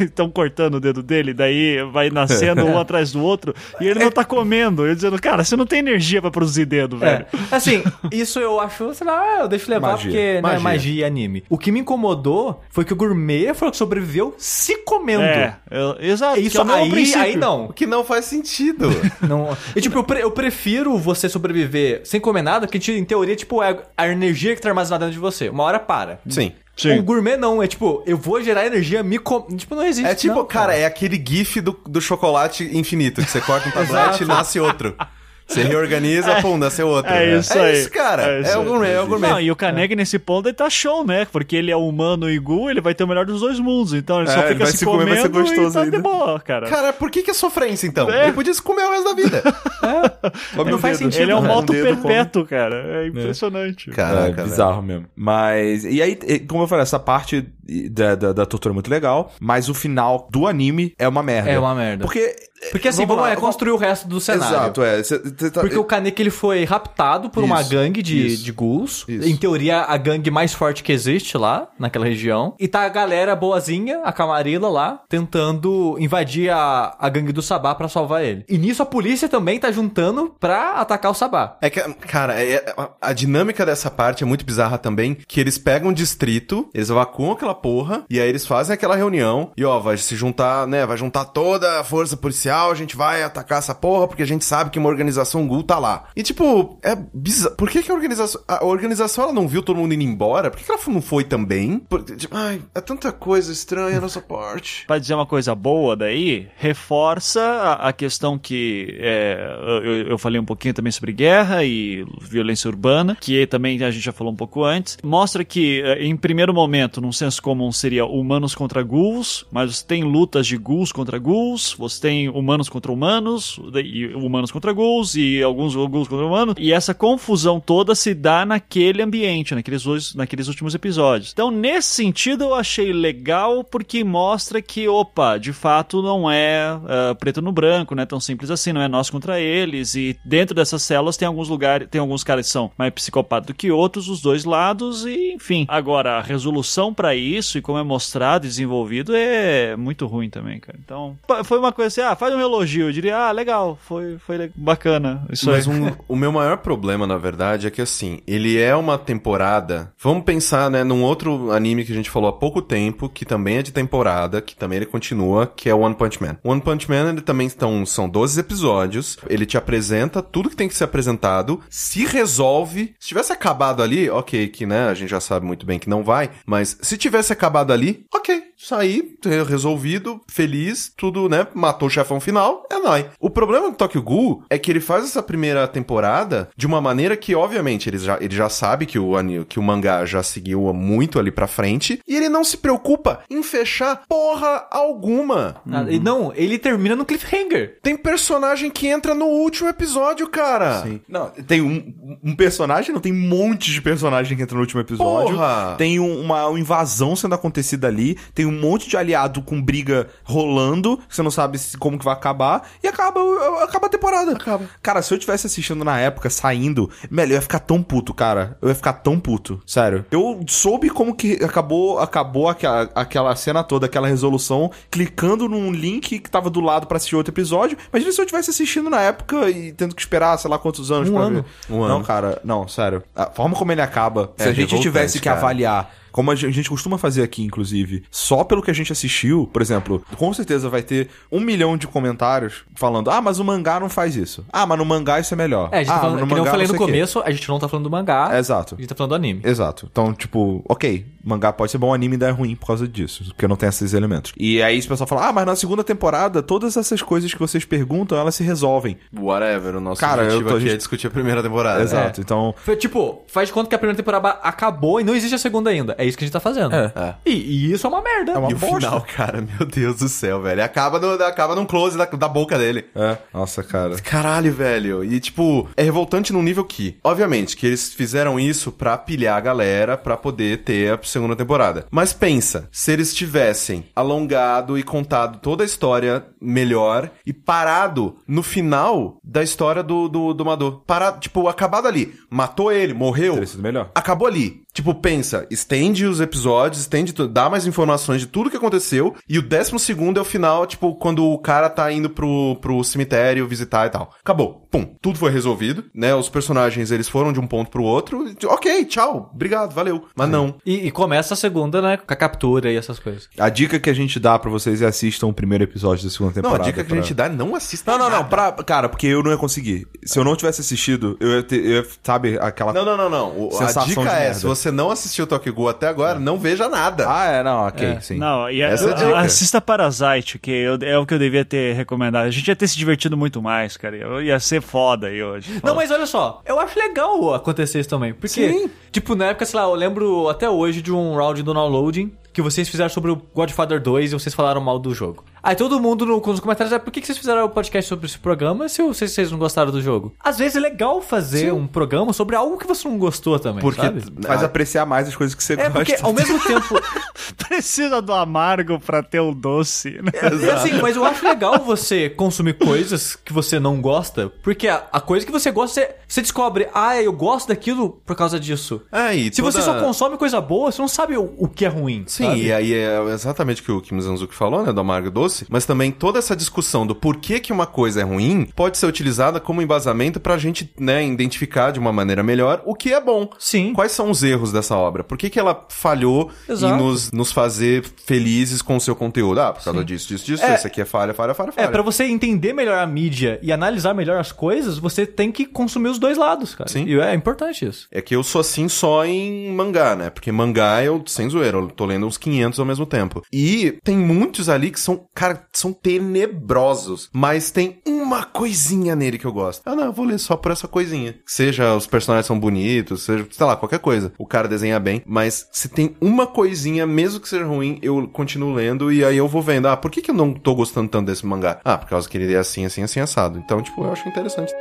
estão cortando o dedo dele, daí vai nascendo um atrás do outro, e ele não tá comendo. Eu dizendo, cara, você não tem energia pra produzir dedo, velho. É, assim, isso eu acho, sei lá, eu deixo levar Magia. porque né, Magia. magia e anime. O que me incomodou foi que o gourmet falou que sobreviveu se comendo. É, eu- exato. que Isso é o aí, princípio. aí não. O que não faz sentido. Não. E, tipo, eu, pre- eu prefiro você sobreviver sem comer nada, que em teoria, tipo, é a energia que tá armazenada dentro de você. Uma hora para. Sim. Sim. O gourmet não, é tipo, eu vou gerar energia, me com... Tipo, não existe. É tipo, não, cara, é aquele gif do, do chocolate infinito, que você corta um tablete e nasce outro. Você reorganiza, pum, nasceu outro. É isso é aí. isso, cara. É É, isso o aí. gourmet, é o gourmet. Não, e o Carnegie nesse ponto ele tá show, né? Porque ele é humano e Gu, ele vai ter o melhor dos dois mundos. Então ele É, só ele fica vai se se comer, vai ser comendo gostoso e tá ainda. de boa, cara. Cara, por que que é sofrência, então? É. Ele podia se comer o resto da vida. Não faz sentido. ele é um né? moto come. perpétuo, cara. É impressionante. Caraca, é velho. bizarro mesmo. Mas. E aí, como eu falei, essa parte da, da, da tortura é muito legal, mas o final do anime é uma merda. É uma merda. Porque. Porque assim, vamos, lá, é construir o resto do cenário. Exato, é. Cê- cê tá- Porque o Kaneki ele foi raptado por uma Isso, gangue de, isso, de ghouls. isso. Em teoria, a gangue mais forte que existe lá, naquela região. E tá a galera boazinha, a Camarilla lá, tentando invadir a, a gangue do Sabá pra salvar ele. E nisso a polícia também tá juntando pra atacar o Sabá. É que, cara, é- a, a dinâmica dessa parte é muito bizarra também, que eles pegam um distrito, eles evacuam aquela porra, e aí eles fazem aquela reunião, e ó, vai se juntar, né, vai juntar toda a força policial, a gente vai atacar essa porra, porque a gente sabe que uma organização Gul tá lá. E tipo, é bizarro. Por que que a organização, a organização ela não viu todo mundo indo embora? Por que que ela não foi também? Por- ai, é tanta coisa estranha nessa parte. Pra dizer uma coisa boa daí, reforça a, a questão que é, eu, eu falei um pouquinho também sobre guerra e violência urbana, que também a gente já falou um pouco antes. Mostra que, eh, em primeiro momento, num senso comum, seria humanos contra ghouls, mas você tem lutas de ghouls contra ghouls, você tem humanos contra humanos, e humanos contra ghouls, e alguns ghouls contra humanos, e essa confusão toda se dá naquele ambiente, naqueles, dois, naqueles últimos episódios. Então, nesse sentido, eu achei legal porque mostra que, opa, de fato não é ah, preto no branco, não é tão simples assim, não é nós contra eles, e dentro dessas células tem alguns lugares, tem alguns caras que são mais psicopatas do que outros, os dois lados, e enfim. Agora, a resolução pra isso e como é mostrado e desenvolvido é muito ruim também, cara. Então, foi uma coisa assim, ah, faz um elogio, eu diria, ah, legal, foi, foi bacana. Isso Mas aí. um- o meu maior problema, na verdade, é que assim, ele é uma temporada. Vamos pensar, né, num outro anime que a gente falou há pouco tempo, que também é de temporada, que também ele continua, que é One Punch Man. One Punch Man, ele também estão, são 12 episódios, ele te apresenta tudo que tem que ser apresentado, se resolve. Se tivesse acabado ali, ok, que né, a gente já sabe muito bem que não vai, mas se tivesse acabado ali, ok, saí, resolvido, feliz, tudo, né, matou o chefão final, é nóis. O problema do Tokyo Ghoul é que ele faz essa primeira temporada de uma maneira que, obviamente, ele já, ele já sabe que o, que o mangá já seguiu muito ali pra frente, e ele não se preocupa em fechar porra alguma. Ah, e Não, ele termina no cliffhanger. Tem personagem que entra no último episódio, cara. Sim. Não, tem um, um personagem, não tem um monte de personagem que entra no último episódio. Porra! Tem um- uma, uma invasão sendo acontecida ali. Tem um monte de aliado com briga rolando. Que você não sabe se- como que vai acabar. E acaba, acaba a temporada. Acaba. Cara, se eu tivesse assistindo na época, saindo, velho, eu ia ficar tão puto, cara. Eu ia ficar tão puto. Sério. Eu soube como que acabou, acabou aquela, aquela cena toda, aquela resolução, clicando num link que tava do lado pra assistir outro episódio. Imagina se eu tivesse assistindo na época e tendo que esperar, sei lá quantos anos Um pra ano. ver. Um não, ano. cara, não, sério. A forma como ele acaba, É se a gente tivesse que cara. avaliar como a gente costuma fazer aqui, inclusive, só pelo que a gente assistiu, por exemplo, com certeza vai ter um milhão de comentários falando: ah, mas o mangá não faz isso. Ah, mas no mangá isso é melhor. É, a gente ah, tá falando, no que nem eu mangá falei no sei o quê." começo, a gente não tá falando do mangá, É, exato. a gente tá falando do anime. Exato. Então, tipo, ok, mangá pode ser bom, anime ainda é ruim por causa disso, porque não tem esses elementos. E aí o pessoal fala, ah, mas na segunda temporada, todas essas coisas que vocês perguntam, elas se resolvem. Whatever, o nosso Cara, objetivo eu tô- aqui a gente- é discutir a primeira temporada. Exato. Então, Foi tipo, faz de conta que a primeira temporada acabou e não existe a segunda ainda. É isso que a gente tá fazendo. É. É. E, e isso é uma merda. É uma E o final, cara, meu Deus do céu, velho. Acaba, no, acaba num close da, da boca dele. é. Nossa, cara. Caralho, velho. E, tipo, é revoltante num nível que, obviamente, que eles fizeram isso pra pilhar a galera pra poder ter a segunda temporada. Mas pensa, se eles tivessem alongado e contado toda a história melhor e parado no final da história do, do, do Mador. Parado, tipo, acabado ali. Matou ele, morreu. Teria sido melhor. Acabou ali. Tipo, pensa, estende os episódios, estende, tu- dá mais informações de tudo que aconteceu, e o décimo segundo é o final, tipo, quando o cara tá indo pro, pro cemitério visitar e tal. Acabou. Pum. Tudo foi resolvido, né? Os personagens, eles foram de um ponto pro outro. e, Ok, tchau, obrigado, valeu. Mas não. E, e começa a segunda, né? Com a captura e essas coisas. A dica que a gente dá pra vocês é assistam o primeiro episódio da segunda Não, temporada. a dica que pra- a gente dá é não assista Não, não, não. nada. Pra, cara, porque eu não ia conseguir. Se eu não tivesse assistido, eu ia ter, eu ia, sabe, aquela... Não, não, não, não. O- a Sensação dica de é, merda. se você você não assistiu Tokyo Ghoul até agora, não veja nada. Ah, é, não, ok, É. sim. Não, e Essa é a dica. assista Parasite, que eu- é o que eu devia ter recomendado. A gente ia ter se divertido muito mais, cara. Eu ia ser foda aí hoje. Não, mas olha só, eu acho legal acontecer isso também. Porque, tipo, na época, sei lá, eu lembro até hoje de um round do downloading que vocês fizeram sobre o Godfather 2 e vocês falaram mal do jogo. Aí todo mundo no, nos comentários, ah, por que que vocês fizeram o podcast sobre esse programa se eu- se vocês não gostaram do jogo? Às vezes é legal fazer um programa sobre algo que você não gostou também, Porque sabe? Faz Ah, apreciar mais as coisas que você É, gosta. porque ao mesmo tempo... Precisa do amargo pra ter o doce. né? É assim, mas eu acho legal você consumir coisas que você não gosta, porque a, a coisa que você gosta, você, você descobre, ah, eu gosto daquilo por causa disso. É, e Se você toda- só consome coisa boa, você não sabe o, o que é ruim. Sim, sabe? e aí é exatamente o que o Kim Zanzuki falou, né, do amargo e doce, mas também toda essa discussão do porquê que uma coisa é ruim pode ser utilizada como embasamento pra gente, né, identificar de uma maneira melhor o que é bom. Sim. Quais são os erros dessa obra? Por que, que ela falhou Exato. em nos, nos fazer felizes com o seu conteúdo? Ah, por causa disso, disso, disso, É. esse aqui é falha, falha, falha, falha. É, pra você entender melhor a mídia e analisar melhor as coisas, você tem que consumir os dois lados, cara. Sim. E é importante isso. É que eu sou assim só em mangá, né? Porque mangá eu, sem zoeira, eu tô lendo uns 500 ao mesmo tempo. E tem muitos ali que são, cara, são tenebrosos. Mas tem uma coisinha nele que eu gosto. Ah, não, eu vou ler só por essa coisinha. Seja os personagens são bonitos, seja, sei lá, qualquer coisa. O cara desenha bem. Mas se tem uma coisinha, mesmo que seja ruim, eu continuo lendo e aí eu vou vendo. Ah, por que, que eu não tô gostando tanto desse mangá? Ah, por causa que ele é assim, assim, assim, assado. Então, tipo, eu acho interessante.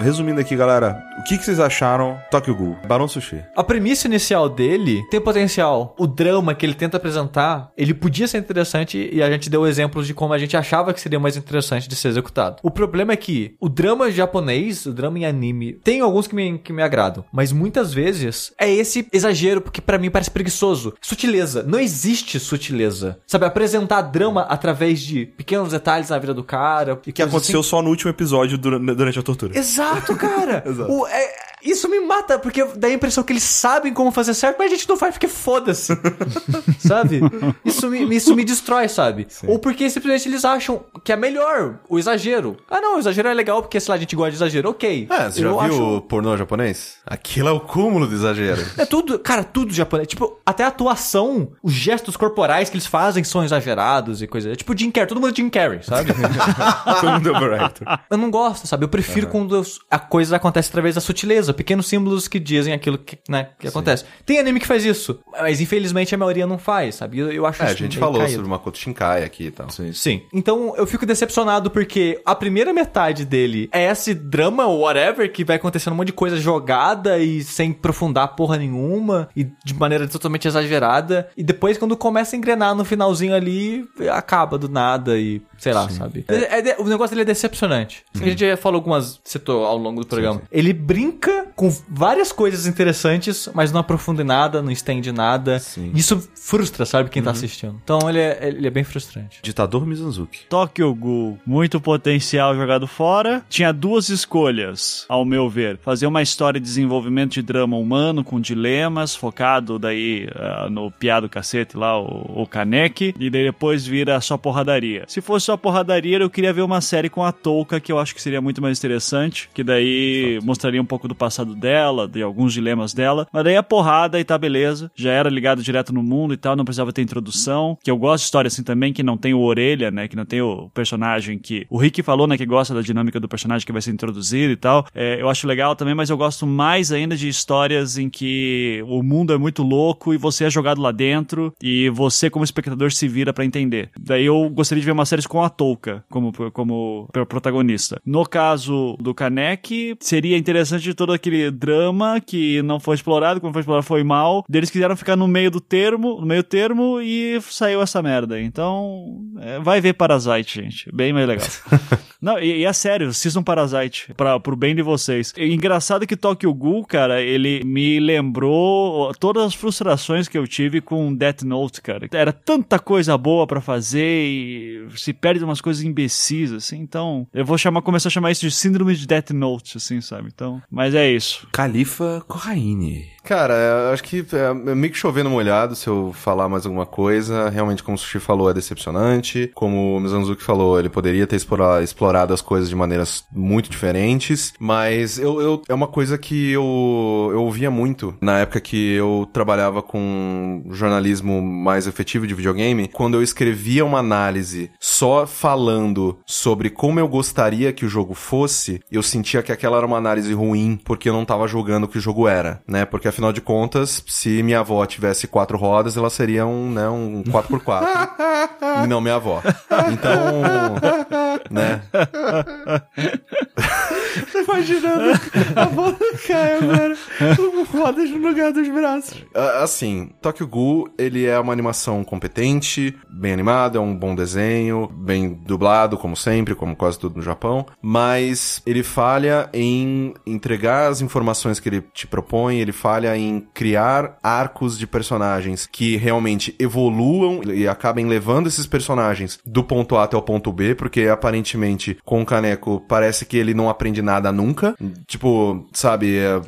Resumindo aqui, galera, o que, que vocês acharam Tokyo Ghoul? Barão Sushi. A premissa inicial dele tem potencial. O drama que ele tenta apresentar, ele podia ser interessante e a gente deu exemplos de como a gente achava que seria mais interessante de ser executado. O problema é que o drama japonês, o drama em anime, tem alguns que me, que me agradam, mas muitas vezes é esse exagero porque pra mim parece preguiçoso. Sutileza. Não existe sutileza. Sabe, apresentar drama através de pequenos detalhes na vida do cara. e Que coisas aconteceu assim. só no último episódio durante a tortura. Exato, cara. O- é- isso me mata, porque dá a impressão que eles sabem como fazer certo, mas a gente não faz porque foda-se. sabe? Isso me, isso me destrói, sabe? Ou porque simplesmente eles acham que é melhor o exagero. Ah, não, o exagero é legal porque, sei lá, a gente gosta de exagero. Ok. Ah, você já viu acho- o pornô japonês? Aquilo é o cúmulo do exagero. É tudo, cara, tudo japonês. Tipo, até a atuação, os gestos corporais que eles fazem são exagerados e coisa. É tipo Jim Carrey, todo mundo é Jim Carrey, sabe? Todo mundo overacted. Eu não gosto, sabe? Eu prefiro quando eu- a coisa acontece através da sutileza, pequenos símbolos que dizem aquilo que, né, que acontece. Tem anime que faz isso, mas infelizmente a maioria não faz, sabe? Eu, eu acho É, a isso gente meio falou caído. sobre Makoto Shinkai aqui e tal. Sim. Então eu fico decepcionado porque a primeira metade dele é esse drama, whatever, que vai acontecendo um monte de coisa jogada e sem aprofundar porra nenhuma e de maneira totalmente exagerada. E depois, quando começa a engrenar no finalzinho ali, acaba do nada e sei lá, sabe? É- é de- o negócio dele é decepcionante. A gente já falou algumas, citou ao longo do programa. Ele brinca com várias coisas interessantes, mas não aprofunda em nada, não estende nada. Isso frustra, sabe, quem tá assistindo. Então ele é, ele é bem frustrante. Ditador Mizanzuki. Tokyo Ghoul, muito potencial jogado fora. Tinha duas escolhas, ao meu ver. Fazer uma história de desenvolvimento de drama humano com dilemas, focado daí ah, no piado cacete lá, o, o Kaneki, e daí depois vira só porradaria. Se fosse só porradaria, eu queria ver uma série com a Touka, que eu acho que seria muito mais interessante, que daí mostraria um pouco do passado dela, de alguns dilemas dela. Mas daí a porrada e tá beleza. Já era ligado direto no mundo e tal, não precisava ter introdução. Que eu gosto de história assim também, que não tem o orelha, né? Que não tem o personagem que. O Rick falou, né? Que gosta da dinâmica do personagem que vai ser introduzido e tal. É, eu acho legal também, mas eu gosto mais ainda de histórias em que o mundo é muito louco e você é jogado lá dentro e você, como espectador, se vira pra entender. Daí eu gostaria de ver uma série com a Touka como, como protagonista. No caso do Kaneki, seria interessante todo aquele drama que não foi explorado, quando foi explorado foi mal. Eles quiseram ficar no meio do termo, no meio termo e saiu essa merda. Então, é, vai ver Parasite, gente. Bem mais legal. Não, e, e é sério, Season Parasite, pra, pro bem de vocês. E engraçado que Tokyo Ghoul, cara, ele me lembrou todas as frustrações que eu tive com Death Note, cara. Era tanta coisa boa pra fazer e se perde umas coisas imbecis, assim. Então, eu vou chamar, começar a chamar isso de síndrome de Death Note, assim, sabe? Então, mas é isso. Califa Corraine. Cara, eu acho que é meio que chovendo molhado se eu falar mais alguma coisa. Realmente, como o Sushi falou, é decepcionante. Como o Mizanzuki falou, ele poderia ter explorado, as coisas de maneiras muito diferentes. Mas eu, eu, é uma coisa que eu, eu ouvia muito na época que eu trabalhava com jornalismo mais efetivo de videogame. Quando eu escrevia uma análise só falando sobre como eu gostaria que o jogo fosse, eu sentia que aquela era uma análise ruim porque eu não tava jogando o que o jogo era, né? Porque afinal de contas, se minha avó tivesse quatro rodas, ela seria um, né, um 4x4. e não minha avó. Então, né? Imaginando a bola do Caio com rodas no lugar dos braços. Ah, Assim, Tokyo Ghoul, ele é uma animação competente, bem animado, é um bom desenho, bem dublado, como sempre, como quase tudo no Japão, mas ele falha em entregar as informações que ele te propõe, ele falha em criar arcos de personagens que realmente evoluam e acabem levando esses personagens do ponto A até o ponto B, porque aparentemente com o Kaneko parece que ele não aprende nada nunca. Tipo, sabe, é-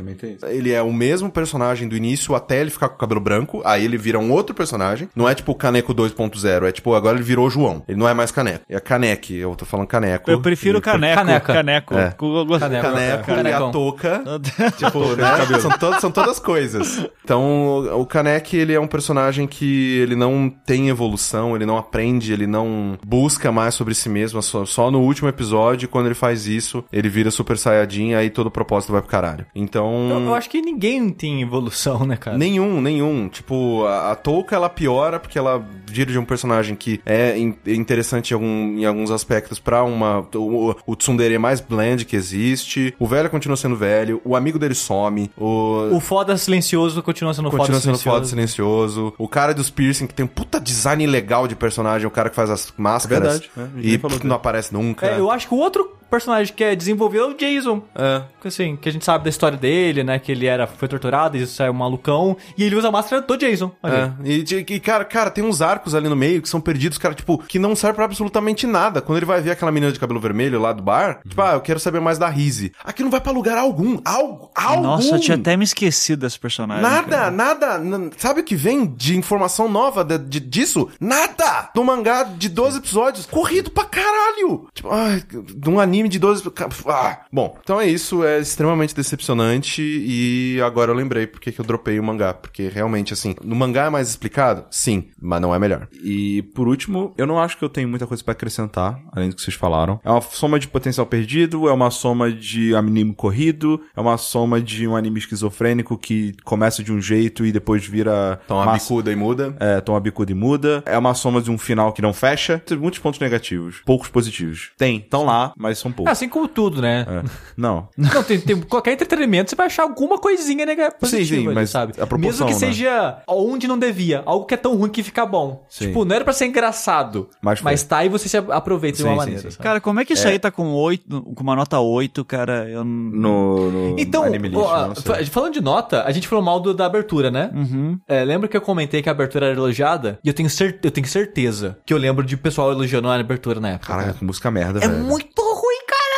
ele é o mesmo personagem do início até ele ficar com o cabelo branco, aí ele vira um outro personagem. Não é tipo o Caneco 2.0, é tipo, agora ele virou João. Ele não é mais Caneco. É Caneque, eu tô falando Caneco. Eu prefiro E- Caneco. Caneca. Caneco. É. Eu gosto- Caneco. Caneco e a touca. tipo, né? São, todas, são todas coisas. Então, o Kaneki, ele é um personagem que ele não tem evolução, ele não aprende, ele não busca mais sobre si mesmo. Só, só no último episódio, quando ele faz isso, ele vira Super Saiyajin, aí todo o propósito vai pro caralho. Então... Eu, eu acho que ninguém tem evolução, né, cara? Nenhum, nenhum. Tipo, a, a Touka, ela piora porque ela vira de um personagem que é in- interessante em, algum- em alguns aspectos pra uma... O, o Tsundere mais bland que existe. O velho continua sendo velho. O amigo dele some. O... O foda silencioso continua sendo Continua foda sendo silencioso. foda silencioso. O cara dos piercing, que tem um puta design legal de personagem, o cara que faz as máscaras. Verdade, é, a gente e não aparece nunca. É, eu acho que o outro personagem que é desenvolvido é o Jason. É. Que, Assim, que a gente sabe da história dele, né? Que ele era, foi torturado e saiu um malucão. E ele usa a máscara do Jason. É, e, e, cara, cara, tem uns arcos ali no meio que são perdidos, cara, tipo, que não serve pra absolutamente nada. Quando ele vai ver aquela menina de cabelo vermelho lá do bar, tipo, ah, eu quero saber mais da Rizzy. Aqui não vai pra lugar algum. Algo, algum. Nossa, eu tinha até me esquecido desse personagem. Nada, cara. nada. Sabe o que vem de informação nova de, de- disso? Nada! Do mangá de 12 episódios, corrido pra caralho! Tipo, ai, de um anime de 12. ca- Ah. Bom, então é isso, é extremamente decepcionante e agora eu lembrei porque que eu dropei o mangá. Porque realmente, assim, no mangá é mais explicado? Sim, mas não é melhor. E por último, eu não acho que eu tenho muita coisa pra acrescentar, além do que vocês falaram. É uma soma de potencial perdido, é uma soma de anime corrido, é uma soma de um anime esquizofrênico que começa de um jeito e depois vira Então a massa- bicuda e muda. É, toma bicuda e muda. É uma soma de um final que não fecha. Tem muitos pontos negativos, poucos positivos. Tem, estão lá, mas são É poucos. assim como tudo, né? É. Não. Não, tem, tem qualquer entretenimento, você vai achar alguma coisinha positiva, sim, ali, mas sabe? a proporção, Mesmo que né? seja onde não devia, algo que é tão ruim que fica bom. Sim. Tipo, não era pra ser engraçado, Mas mas, tá e você se aproveita de Sim, uma sim, maneira. sim. Cara, como é que isso aí tá com oito, com uma nota 8, cara? Eu não... No, no Então, anime list, ó, sei. fa- falando de nota, a gente falou mal do- da abertura, né? Uhum. É, lembra que eu comentei que a abertura era elogiada? E eu tenho, cer eu tenho certeza que eu lembro de pessoal elogiando a abertura na época. Caraca, música merda, é velho. muito!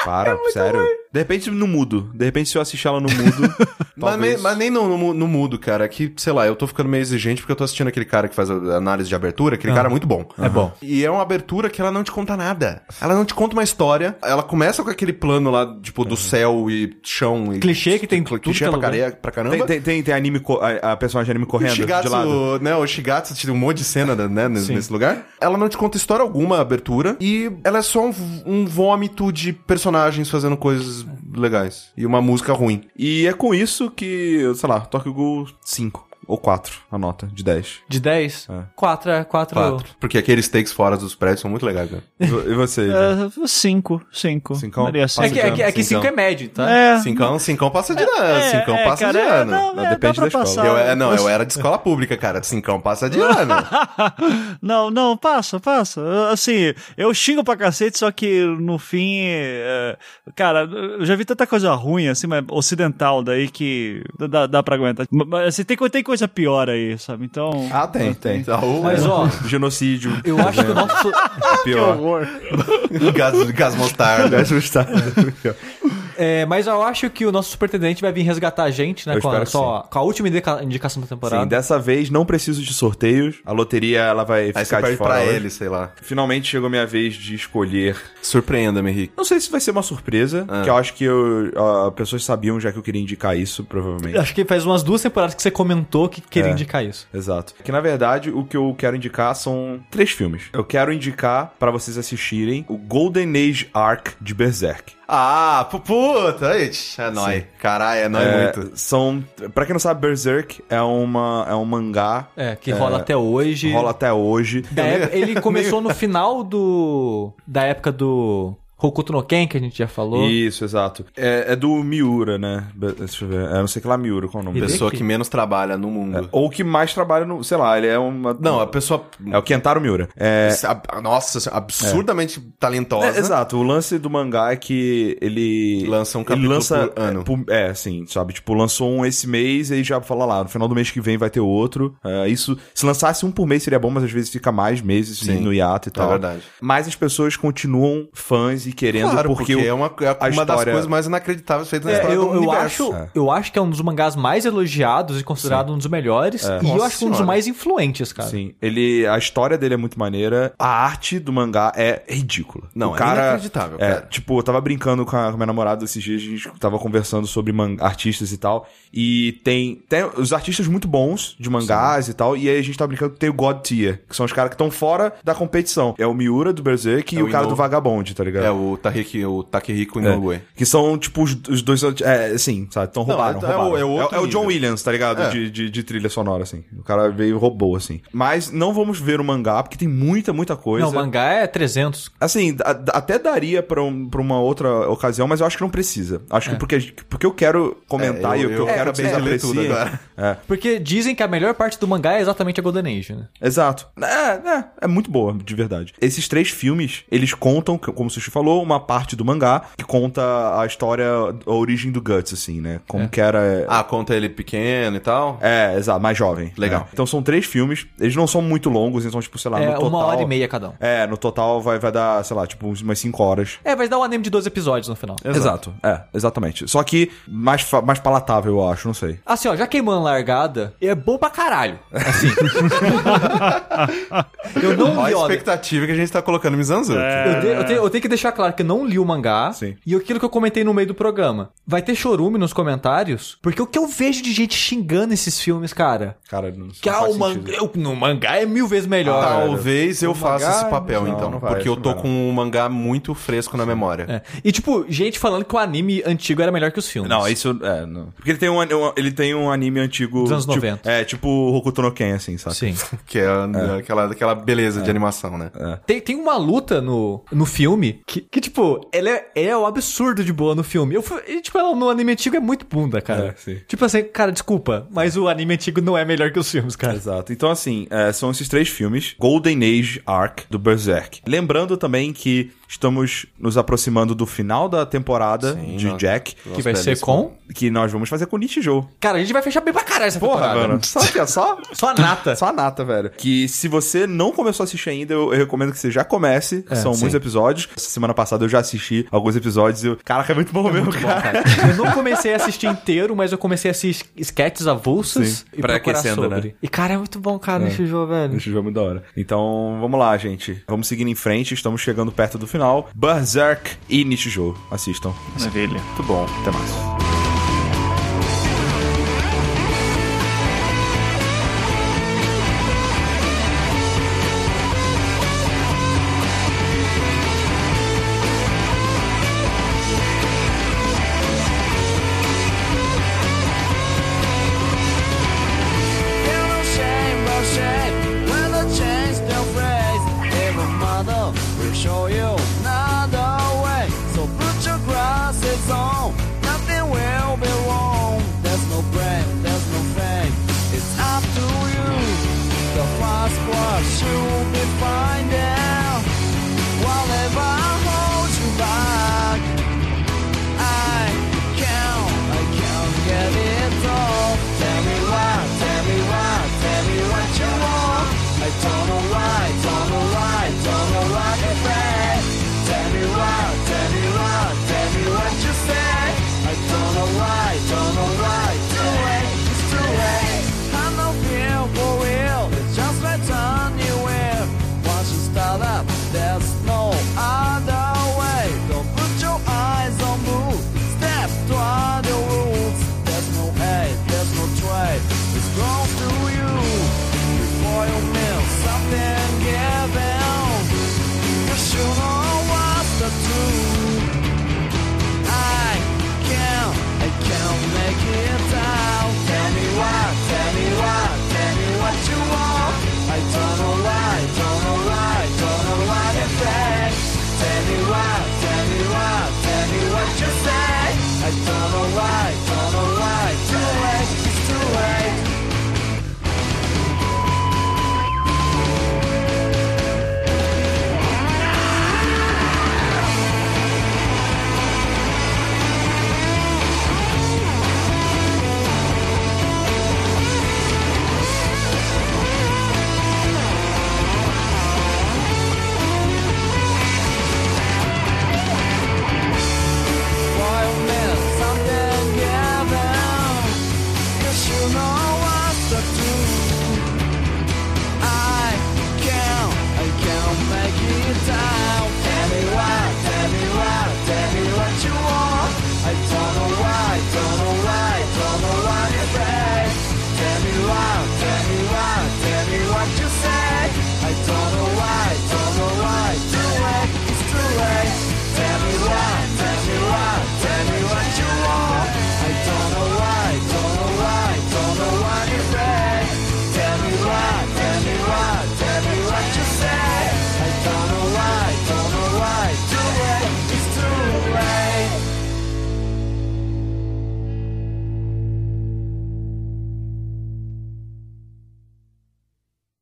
Para, sério. De repente no mudo. De repente se eu assistir ela no mudo. Mas, nem- mas nem no, no, no mudo, cara. Que, sei lá, eu tô ficando meio exigente porque eu tô assistindo aquele cara que faz a análise de abertura. Aquele cara é muito bom. É bom. E é uma abertura que ela não te conta nada. Ela não te conta uma história. Ela começa com aquele plano lá, tipo, do céu e chão. E Clichê que tem cl- tudo Clichê que é pra, pra caramba. Tem, tem, tem, tem anime, a, a personagem de anime O correndo de lado. Shigatsu, né, o Shigatsu tinha um monte de cena, né, nesse, nesse lugar. Ela não te conta história alguma, a abertura, e ela é só um, um vômito de personagens fazendo coisas legais. E uma música ruim. E é com isso que, sei lá, Tokyo Ghoul 5. Ou 4 a nota de 10. De 10? É. 4, é 4. Quatro. Porque aqueles takes fora dos prédios são muito legais, cara. E vo- você? Ivan? É, cinco, cinco. Cincão? Daria É cinco. que, é que, é que Cincão. 5 é médio, tá? É, Cincão, cincão passa de ano. é, cincão é, passa cara, de é, ano. não, Não, é, depende da escola. Eu, passar. é, não, eu era de escola pública, cara. Cincão passa de ano. Não, não, passa, passa. Assim, eu xingo pra cacete, só que no fim, é, cara, eu já vi tanta coisa ruim, assim, mas ocidental daí que dá, dá pra aguentar. Mas assim, tem, tem coisa pior aí, sabe? Então. Ah, tem, tem. Então, Mas, ó, Genocídio. eu acho que o nosso. pior. gás, gás mostarda. Gás mostarda. É, mas eu acho que o nosso superintendente vai vir resgatar a gente, né? Eu Com a, só, com a última indica- indicação da temporada. Sim, dessa vez não preciso de sorteios. A loteria ela vai Aí você ficar de fora pra ele, sei lá. Finalmente chegou a minha vez de escolher. Surpreenda-me, Henrique. Não sei se vai ser uma surpresa, Ah. que eu acho que eu, a- pessoas sabiam já que eu queria indicar isso, provavelmente. Acho que faz umas duas temporadas que você comentou que queria É. indicar isso. Exato. Que na verdade o que eu quero indicar são três filmes. Eu quero indicar pra vocês assistirem o Golden Age Arc de Berserk. Ah, pu- puta. É nóis. Caralho, é nóis É, muito. São, Pra quem não sabe, Berserk é uma é um mangá É, que rola até hoje. rola até hoje. Da época- ele começou no final do. Da época do. Hokuto no Ken, que a gente já falou. Isso, exato. É, é do Miura, né? Deixa eu ver. É, não sei que lá Miura, qual é o nome? Pessoa que menos trabalha no mundo. Ou que mais trabalha no. Sei lá, ele é uma. Não, a pessoa. É o Kentaro Miura. É, Nossa, absurdamente talentosa. É, exato, o lance do mangá é que ele Lança um ele capítulo lança, por ano. É, por- é, assim, sabe? Tipo, lançou um esse mês e aí já fala lá, no final do mês que vem vai ter outro. É, isso, se lançasse um por mês seria bom, mas às vezes fica mais meses Sim, no hiato e tal. verdade. Mas as pessoas continuam fãs e querendo Claro, porque, porque, o- é uma, é uma das história- coisas mais inacreditáveis feitas na É, história eu, do eu universo. acho, eu acho que é um dos mangás mais elogiados e considerado um dos melhores. E eu Nossa acho que um dos senhora. mais influentes, cara. Sim, ele, a história dele é muito maneira. A arte do mangá é ridícula. Não, o é cara, inacreditável, É, cara. tipo, eu tava brincando com a, com a minha namorada esses dias, a gente tava conversando sobre man- artistas e tal. E tem, tem os artistas muito bons de mangás e tal. E aí a gente tá brincando que tem o God Tier, que são os caras que estão fora da competição. É o Miura do Berserk É e o o cara Inoue. do Vagabond, tá ligado? É, o Tahiki, o Takehiko É. Inoue. Que são, tipo, os, os dois. É, assim, sabe? Então Não, roubaram. é- é o- roubaram. é o outro é o John. Williams, tá ligado? É. De, de, de trilha sonora, assim. O cara veio e roubou, assim. Mas não vamos ver o mangá, porque tem muita, muita coisa. Não, o mangá é 300. Assim, a- até daria pra, um- pra uma outra ocasião, mas eu acho que não precisa. Acho que porque, porque eu quero comentar É, e eu- o que eu, eu quero de ler tudo agora. É, Porque dizem que a melhor parte do mangá é exatamente a Golden Age, né? exato. É, é, é muito boa, de verdade. Esses três filmes, eles contam, como o Sushi falou, uma parte do mangá que conta a história, a origem do Guts, assim, né? Como que era. Ah, conta ele pequeno e tal. É, exato, mais jovem. Legal. É. Então são três filmes, eles não são muito longos, então, tipo, sei lá, é no total. uma hora e meia cada um. É, no total vai, vai dar, sei lá, tipo, uns- umas cinco horas. É, vai dar um anime de 12 episódios no final. Exato. É, exatamente. Só que mais, mais palatável, eu acho, não sei. Assim, ó, já queimando largada, é bom pra caralho. Assim. eu não Olha li, a expectativa que a gente tá colocando Mizanzuki. Eu, te- eu tenho, eu tenho que deixar claro que eu não li o mangá. Sim. E aquilo que eu comentei no meio do programa. Vai ter chorume nos comentários. Porque o que eu vejo de gente xingando esses filmes, cara. Cara, não, Que não ah, faz o man- sentido. eu- no mangá é mil vezes melhor. Ah, Talvez eu O faça mangá, esse papel, não, então. não vai, porque eu tô com um mangá muito fresco na memória. É. E tipo, gente falando que o anime antigo era melhor que os filmes. Não, isso é. Não. Porque ele tem um, um- ele tem um anime antigo. Dos anos tipo- 90. É, tipo Hokuto no Ken, assim, sabe? Sim. Que é, Aquela, aquela beleza de animação, né? Tem, tem uma luta no, no filme que, que, tipo, ela é, é um absurdo de boa no filme. Eu, fui- e, tipo, ela no anime antigo é muito bunda, cara. É, sim. Tipo assim, cara, desculpa, mas o anime antigo não é melhor que os filmes, cara. Exato. Então, assim, é, são esses três filmes: Golden Age Arc do Berserk. Lembrando também que estamos nos aproximando do final da temporada Sim, de Jack, Que vai ser com... que nós vamos fazer com Nichijou. Cara, a gente vai fechar bem pra caralho essa Porra, temporada. mano. Só que é só. Só a nata. Só a nata, velho. Que se você não começou a assistir ainda, eu, eu recomendo que você já comece. É, São sim. muitos episódios. Essa semana passada eu já assisti alguns episódios e eu... Caraca, é muito bom mesmo, cara. Eu não comecei a assistir inteiro, mas eu comecei a assistir sketches avulsas Sim, e procurar pré-aquecendo, sobre. né? E, cara, é muito bom, cara, jogo, velho. Esse jogo é muito da hora. Então, vamos lá, gente. Vamos seguindo em frente. Estamos chegando perto do final. Berserk e Nichijou. Assistam. Maravilha. Muito bom. Até mais.